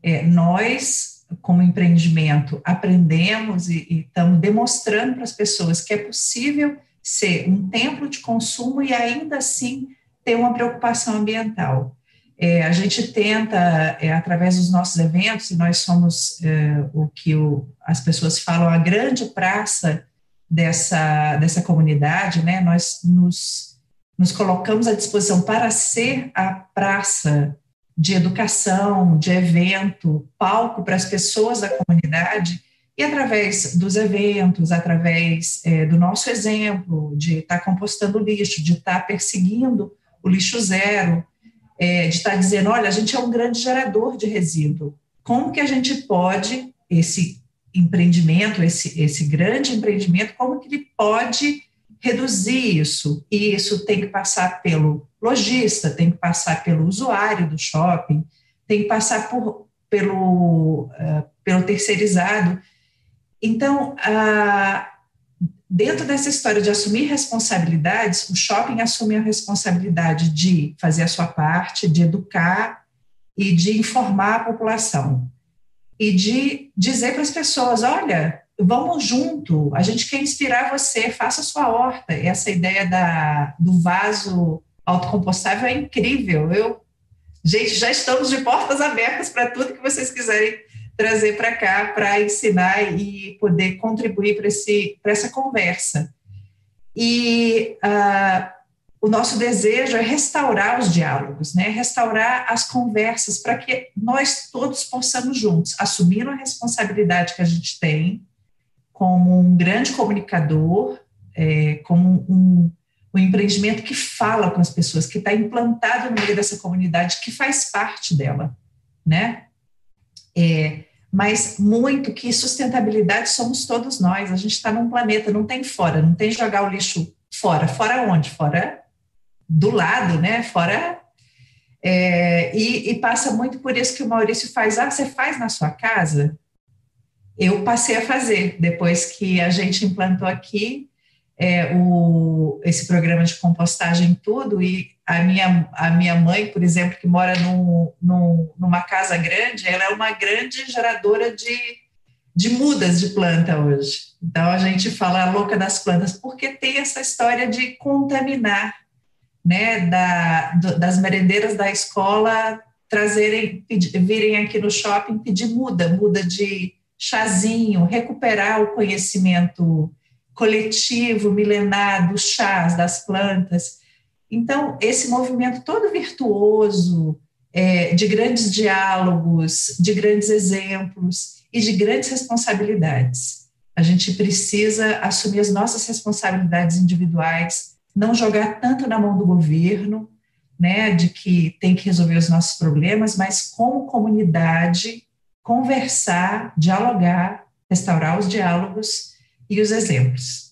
É, nós como empreendimento aprendemos e, e estamos demonstrando para as pessoas que é possível ser um templo de consumo e ainda assim ter uma preocupação ambiental. É, a gente tenta, é, através dos nossos eventos, e nós somos é, o que o, as pessoas falam, a grande praça dessa, dessa comunidade, né? nós nos, nos colocamos à disposição para ser a praça de educação, de evento, palco para as pessoas da comunidade, e através dos eventos, através é, do nosso exemplo, de estar tá compostando lixo, de estar tá perseguindo o lixo zero, é, de estar dizendo, olha, a gente é um grande gerador de resíduo. Como que a gente pode, esse empreendimento, esse, esse grande empreendimento, como que ele pode reduzir isso? E isso tem que passar pelo lojista, tem que passar pelo usuário do shopping, tem que passar por, pelo, uh, pelo terceirizado. Então, a, dentro dessa história de assumir responsabilidades, o shopping assume a responsabilidade de fazer a sua parte, de educar e de informar a população. E de dizer para as pessoas: olha, vamos junto, a gente quer inspirar você, faça a sua horta. Essa ideia da, do vaso autocompostável é incrível. Eu, gente, já estamos de portas abertas para tudo que vocês quiserem trazer para cá para ensinar e poder contribuir para essa conversa. E uh, o nosso desejo é restaurar os diálogos, né? restaurar as conversas para que nós todos possamos juntos assumir a responsabilidade que a gente tem como um grande comunicador, é, como um, um empreendimento que fala com as pessoas, que está implantado no meio dessa comunidade, que faz parte dela, né? É, mas muito que sustentabilidade somos todos nós. A gente está num planeta, não tem fora, não tem jogar o lixo fora. Fora onde? Fora do lado, né? Fora. É, e, e, passa muito por isso que o Maurício faz. Ah, você faz na sua casa? Eu passei a fazer depois que a gente implantou aqui é, o, esse programa de compostagem tudo e a minha, a minha mãe, por exemplo, que mora num, num, numa casa grande, ela é uma grande geradora de, de mudas de planta hoje. Então a gente fala a louca das plantas, porque tem essa história de contaminar, né, da, do, das merendeiras da escola trazerem, pedir, virem aqui no shopping pedir muda, muda de chazinho, recuperar o conhecimento coletivo, milenar dos chás, das plantas. Então, esse movimento todo virtuoso, é, de grandes diálogos, de grandes exemplos e de grandes responsabilidades. A gente precisa assumir as nossas responsabilidades individuais, não jogar tanto na mão do governo, né, de que tem que resolver os nossos problemas, mas como comunidade, conversar, dialogar, restaurar os diálogos e os exemplos.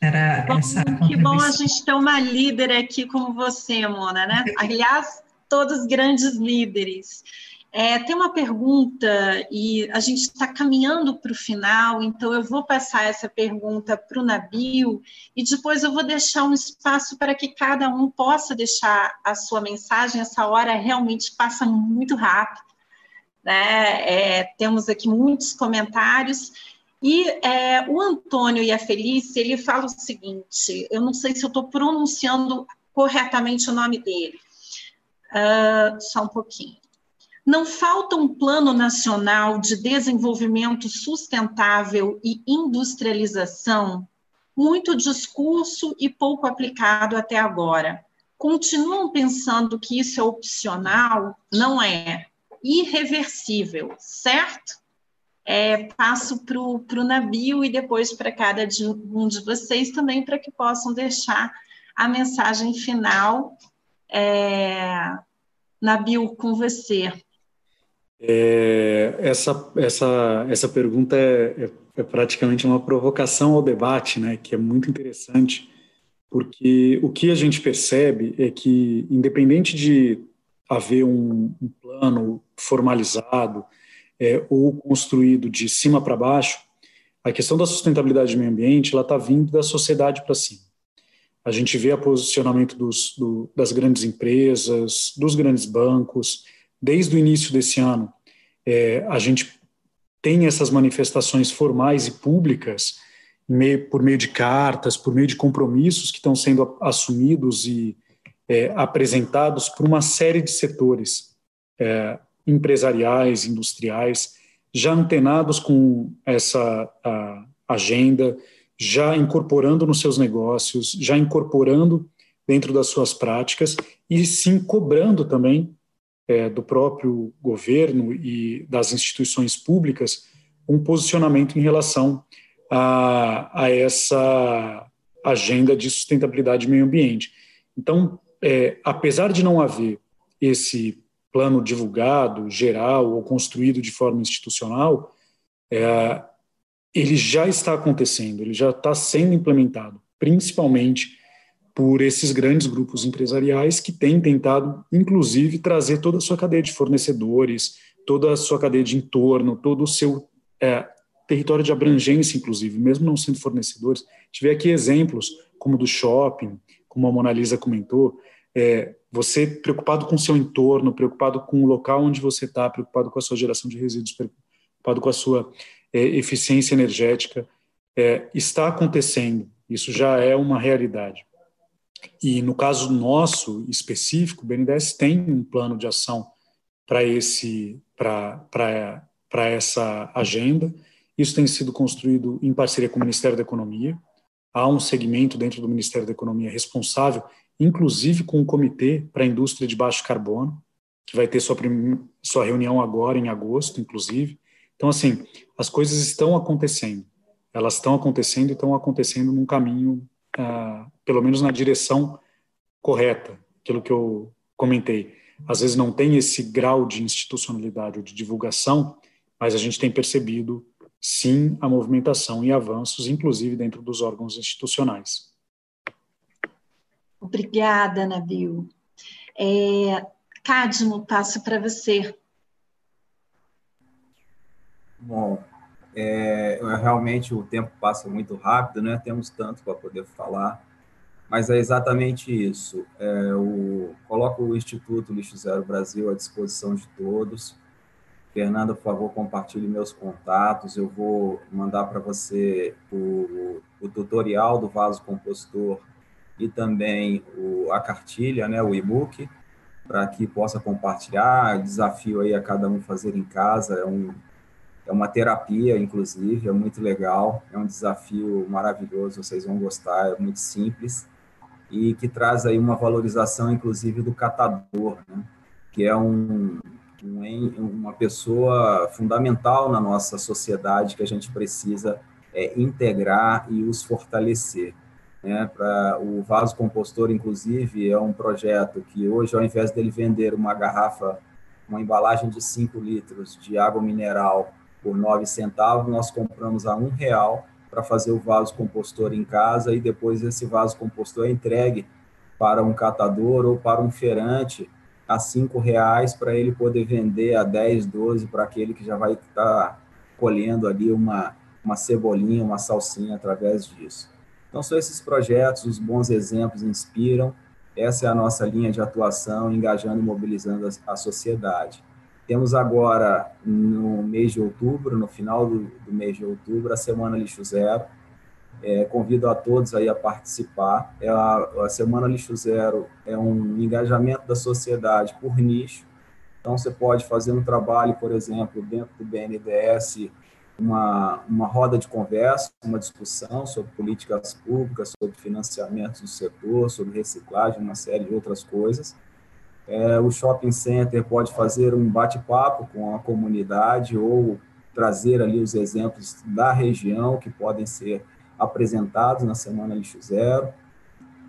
Era bom, essa Que bom a gente ter uma líder aqui como você, Mona, né? Aliás, todos grandes líderes. É, tem uma pergunta e a gente está caminhando para o final, então eu vou passar essa pergunta para o Nabil e depois eu vou deixar um espaço para que cada um possa deixar a sua mensagem. Essa hora realmente passa muito rápido, né? É, temos aqui muitos comentários e é, o Antônio e a Felícia, ele fala o seguinte, eu não sei se eu estou pronunciando corretamente o nome dele, uh, só um pouquinho. Não falta um plano nacional de desenvolvimento sustentável e industrialização? Muito discurso e pouco aplicado até agora. Continuam pensando que isso é opcional? Não é. Irreversível, certo? É, passo para o navio e depois para cada de, um de vocês também, para que possam deixar a mensagem final. É, Nabil, com você. É, essa, essa, essa pergunta é, é, é, praticamente uma provocação ao debate, né, que é muito interessante, porque o que a gente percebe é que, independente de haver um, um plano formalizado, é, ou construído de cima para baixo, a questão da sustentabilidade do meio ambiente ela está vindo da sociedade para cima. A gente vê o posicionamento dos, do, das grandes empresas, dos grandes bancos, desde o início desse ano. É, a gente tem essas manifestações formais e públicas meio, por meio de cartas, por meio de compromissos que estão sendo assumidos e é, apresentados por uma série de setores. É, empresariais, industriais, já antenados com essa agenda, já incorporando nos seus negócios, já incorporando dentro das suas práticas e sim cobrando também é, do próprio governo e das instituições públicas um posicionamento em relação a, a essa agenda de sustentabilidade e meio ambiente. Então, é, apesar de não haver esse plano divulgado, geral ou construído de forma institucional, é, ele já está acontecendo, ele já está sendo implementado, principalmente por esses grandes grupos empresariais que têm tentado, inclusive, trazer toda a sua cadeia de fornecedores, toda a sua cadeia de entorno, todo o seu é, território de abrangência, inclusive, mesmo não sendo fornecedores. Tive aqui exemplos, como do shopping, como a Mona Lisa comentou, é, você preocupado com o seu entorno, preocupado com o local onde você está, preocupado com a sua geração de resíduos, preocupado com a sua é, eficiência energética, é, está acontecendo. Isso já é uma realidade. E no caso nosso específico, o BNDES tem um plano de ação para esse para essa agenda. Isso tem sido construído em parceria com o Ministério da Economia. Há um segmento dentro do Ministério da Economia responsável, inclusive com um comitê para a indústria de baixo carbono, que vai ter sua, sua reunião agora em agosto, inclusive. Então, assim, as coisas estão acontecendo. Elas estão acontecendo e estão acontecendo num caminho, ah, pelo menos na direção correta, aquilo que eu comentei. Às vezes não tem esse grau de institucionalidade ou de divulgação, mas a gente tem percebido, sim, a movimentação e avanços, inclusive dentro dos órgãos institucionais. Obrigada, Nabil. É, Cadmo, passo para você. Bom, é, realmente o tempo passa muito rápido, né? Temos tanto para poder falar, mas é exatamente isso. É, o, coloco o Instituto Lixo Zero Brasil à disposição de todos. Fernanda, por favor, compartilhe meus contatos. Eu vou mandar para você o, o, tutorial do vaso compostor e também o, a cartilha, né, o e-book, para que possa compartilhar. Desafio aí a cada um fazer em casa. É um é uma terapia, inclusive, é muito legal, é um desafio maravilhoso, vocês vão gostar, é muito simples e que traz aí uma valorização, inclusive, do catador, né? que é um, um, uma pessoa fundamental na nossa sociedade que a gente precisa é, integrar e os fortalecer. Né? Para o vaso compostor, inclusive, é um projeto que hoje, ao invés dele vender uma garrafa, uma embalagem de 5 litros de água mineral por nove centavos, nós compramos a um real para fazer o vaso compostor em casa e depois esse vaso compostor é entregue para um catador ou para um feirante a cinco reais para ele poder vender a 10, 12 para aquele que já vai estar tá colhendo ali uma, uma cebolinha, uma salsinha através disso. Então, são esses projetos, os bons exemplos inspiram, essa é a nossa linha de atuação, engajando e mobilizando a, sociedade. Temos agora, no mês de outubro, no final do, do mês de outubro, a Semana Lixo Zero. É, convido a todos aí a participar. É a, a Semana Lixo Zero é um engajamento da sociedade por nicho. Então, você pode fazer um trabalho, por exemplo, dentro do BNDES, uma, uma roda de conversa, uma discussão sobre políticas públicas, sobre financiamento do setor, sobre reciclagem, uma série de outras coisas é, o shopping center pode fazer um bate-papo com a comunidade ou trazer ali os exemplos da região que podem ser apresentados na Semana Lixo Zero.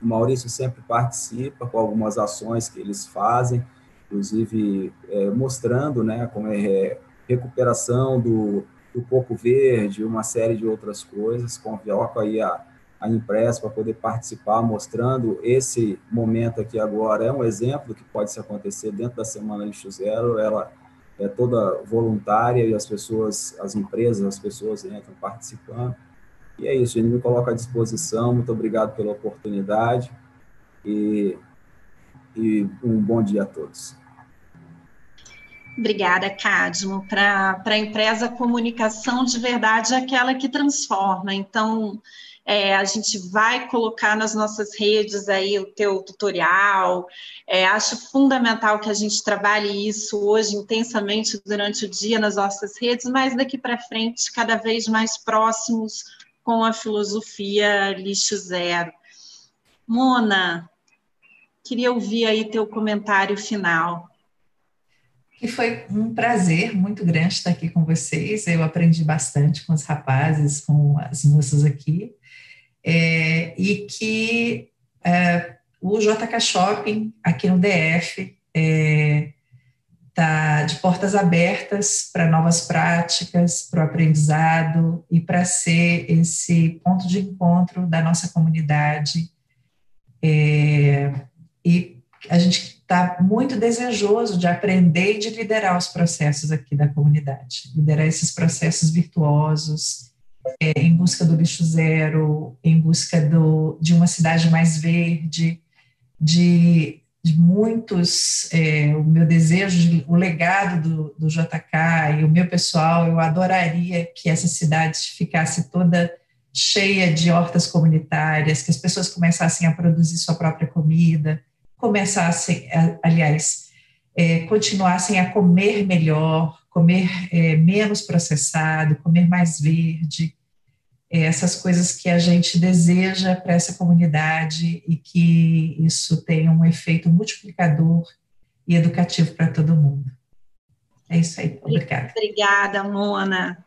O Maurício sempre participa com algumas ações que eles fazem, inclusive é, mostrando né, como é recuperação do, do coco verde, uma série de outras coisas. Convoco aí a, a impressa para poder participar, mostrando esse momento aqui agora é um exemplo que pode se acontecer dentro da Semana Lixo Zero, ela é toda voluntária e as pessoas, as empresas, as pessoas entram participando. E é isso, gente me coloca à disposição, muito obrigado pela oportunidade e, e um bom dia a todos. Obrigada, Cadmo. Para a empresa, a comunicação de verdade é aquela que transforma. Então, é, a gente vai colocar nas nossas redes aí o teu tutorial. É, acho fundamental que a gente trabalhe isso hoje intensamente durante o dia nas nossas redes, mas daqui para frente cada vez mais próximos com a filosofia lixo zero. Mona, queria ouvir aí teu comentário final. E foi um prazer muito grande estar aqui com vocês. Eu aprendi bastante com os rapazes, com as moças aqui é, e que é, o JK Shopping, aqui no DF, está é, de portas abertas para novas práticas, para o aprendizado e para ser esse ponto de encontro da nossa comunidade. É, e a gente está muito desejoso de aprender e de liderar os processos aqui da comunidade, liderar esses processos virtuosos, é, em busca do lixo zero, em busca do, de uma cidade mais verde, de, de muitos, é, o meu desejo, de, o legado do, do JK e o meu pessoal, eu adoraria que essa cidade ficasse toda cheia de hortas comunitárias, que as pessoas começassem a produzir sua própria comida, começassem, aliás, é, continuassem a comer melhor, comer é, menos processado, comer mais verde, é, essas coisas que a gente deseja para essa comunidade e que isso tenha um efeito multiplicador e educativo para todo mundo. É isso aí, obrigada. Obrigada, Mona.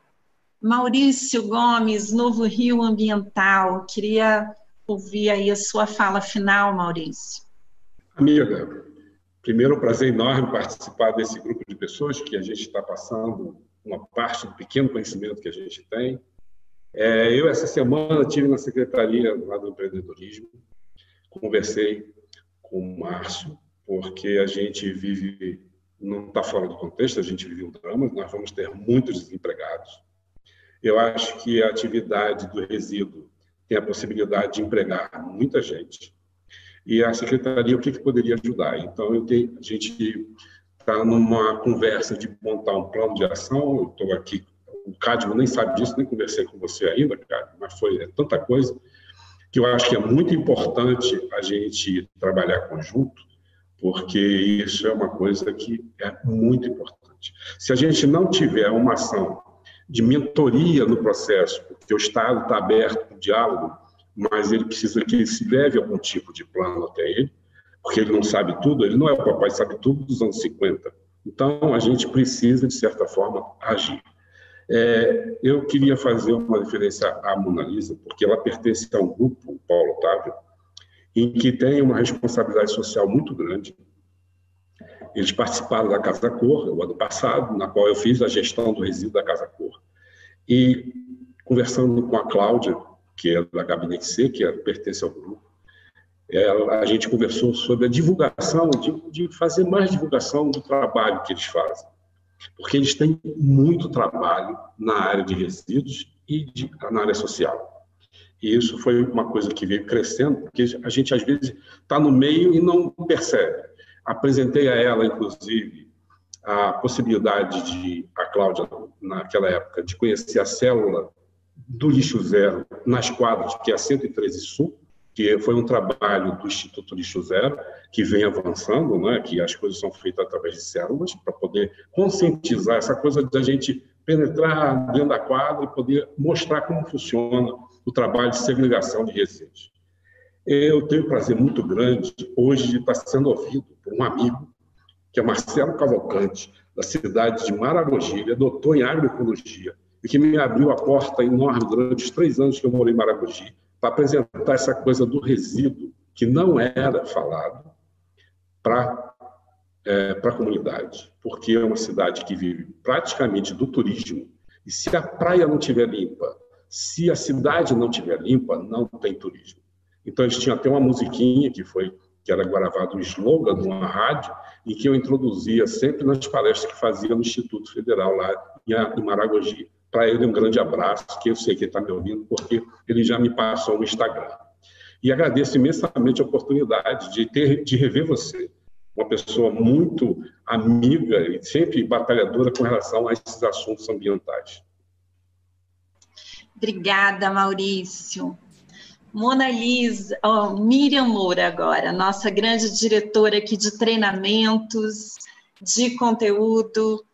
Maurício Gomes, Novo Rio Ambiental, queria ouvir aí a sua fala final, Maurício. Amiga, primeiro, um prazer enorme participar desse grupo de pessoas que a gente está passando uma parte do pequeno conhecimento que a gente tem. É, eu, essa semana, tive na secretaria lá do empreendedorismo, conversei com o Márcio, porque a gente vive, não está fora do contexto, a gente vive um drama, nós vamos ter muitos desempregados. Eu acho que a atividade do resíduo tem a possibilidade de empregar muita gente. E a secretaria, o que, que poderia ajudar? Então, eu tenho, a gente está numa conversa de montar um plano de ação. Eu estou aqui, o Cadmo nem sabe disso, nem conversei com você ainda, mas foi é tanta coisa que eu acho que é muito importante a gente trabalhar conjunto, porque isso é uma coisa que é muito importante. Se a gente não tiver uma ação de mentoria no processo, porque o Estado está aberto para o diálogo, mas ele precisa que se leve algum tipo de plano até ele, porque ele não sabe tudo, ele não é o papai sabe tudo dos anos 50. Então, a gente precisa, de certa forma, agir. É, eu queria fazer uma referência à Mona Lisa, porque ela pertence a um grupo, o Paulo Otávio, em que tem uma responsabilidade social muito grande, eles participaram da Casa Cor, o ano passado, na qual eu fiz a gestão do resíduo da Casa Cor. E conversando com a Cláudia, que é da Gabinete C, que é, pertence ao grupo, a gente conversou sobre a divulgação, de, de fazer mais divulgação do trabalho que eles fazem. Porque eles têm muito trabalho na área de resíduos e de, na área social. E isso foi uma coisa que veio crescendo, porque a gente às vezes está no meio e não percebe. Apresentei a ela, inclusive, a possibilidade de, a Cláudia, naquela época, de conhecer a célula do lixo zero nas quadras, que é a 113 Sul, que foi um trabalho do Instituto Lixo Zero, que vem avançando, né, que as coisas são feitas através de células, para poder conscientizar essa coisa da gente penetrar dentro da quadra e poder mostrar como funciona o trabalho de segregação de resíduos. Eu tenho um prazer muito grande hoje de estar sendo ouvido por um amigo, que é Marcelo Cavalcante, da cidade de Maragogi, ele é doutor em agroecologia, e que me abriu a porta enorme durante os três anos que eu morei em Maragogi, para apresentar essa coisa do resíduo, que não era falado, para é, a comunidade, porque é uma cidade que vive praticamente do turismo, e se a praia não estiver limpa, se a cidade não estiver limpa, não tem turismo. Então, eles tinham até uma musiquinha que foi que era gravado um slogan numa rádio, em que eu introduzia sempre nas palestras que fazia no Instituto Federal lá em Maragogi. Para ele, um grande abraço, que eu sei que ele está me ouvindo, porque ele já me passou no Instagram. E agradeço imensamente a oportunidade de, ter, de rever você, uma pessoa muito amiga e sempre batalhadora com relação a esses assuntos ambientais. Obrigada, Maurício. Mona Lisa, oh, Miriam Moura agora, nossa grande diretora aqui de treinamentos, de conteúdo.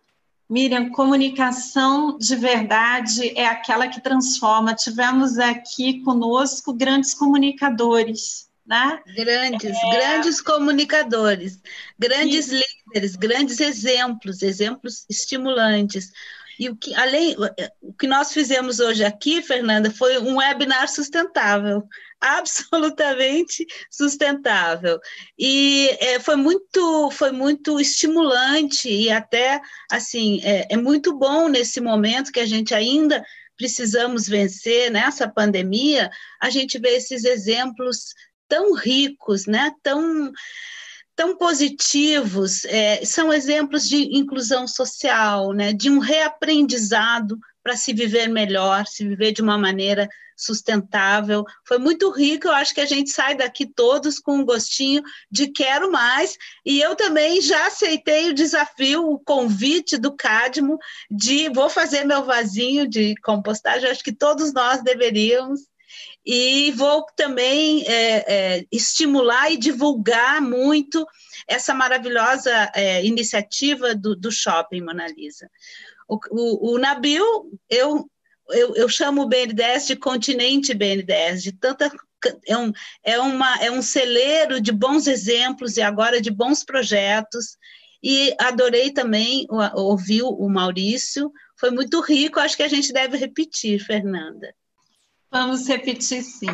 Miriam, comunicação de verdade é aquela que transforma. Tivemos aqui conosco grandes comunicadores, né? Grandes, é... grandes comunicadores, grandes e... líderes, grandes exemplos, exemplos estimulantes. E o que, além, o que nós fizemos hoje aqui, Fernanda, foi um webinar sustentável, absolutamente sustentável. E é, foi, muito, foi muito estimulante e até, assim, é, é muito bom nesse momento que a gente ainda precisamos vencer nessa pandemia, a gente vê esses exemplos tão ricos, né? tão tão positivos, é, são exemplos de inclusão social, né, de um reaprendizado para se viver melhor, se viver de uma maneira sustentável. Foi muito rico, eu acho que a gente sai daqui todos com um gostinho de quero mais, e eu também já aceitei o desafio, o convite do Cadmo de vou fazer meu vasinho de compostagem, acho que todos nós deveríamos, e vou também é, é, estimular e divulgar muito essa maravilhosa é, iniciativa do, do Shopping Mona Lisa. O, o, o Nabil, eu, eu, eu chamo o BNDES de continente BNDES, de tanta é um, é, uma, é um celeiro de bons exemplos e agora de bons projetos. E adorei também ouvir o Maurício, foi muito rico, acho que a gente deve repetir, Fernanda. Vamos repetir sim.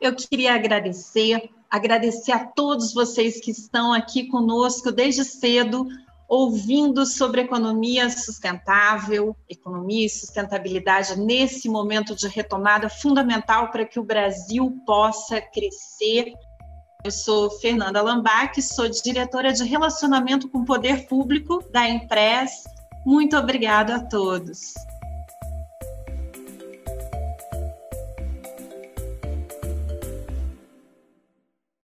Eu queria agradecer, agradecer a todos vocês que estão aqui conosco desde cedo, ouvindo sobre economia sustentável, economia e sustentabilidade nesse momento de retomada fundamental para que o Brasil possa crescer. Eu sou Fernanda Lambac, sou diretora de Relacionamento com o Poder Público da Empresa. Muito obrigada a todos.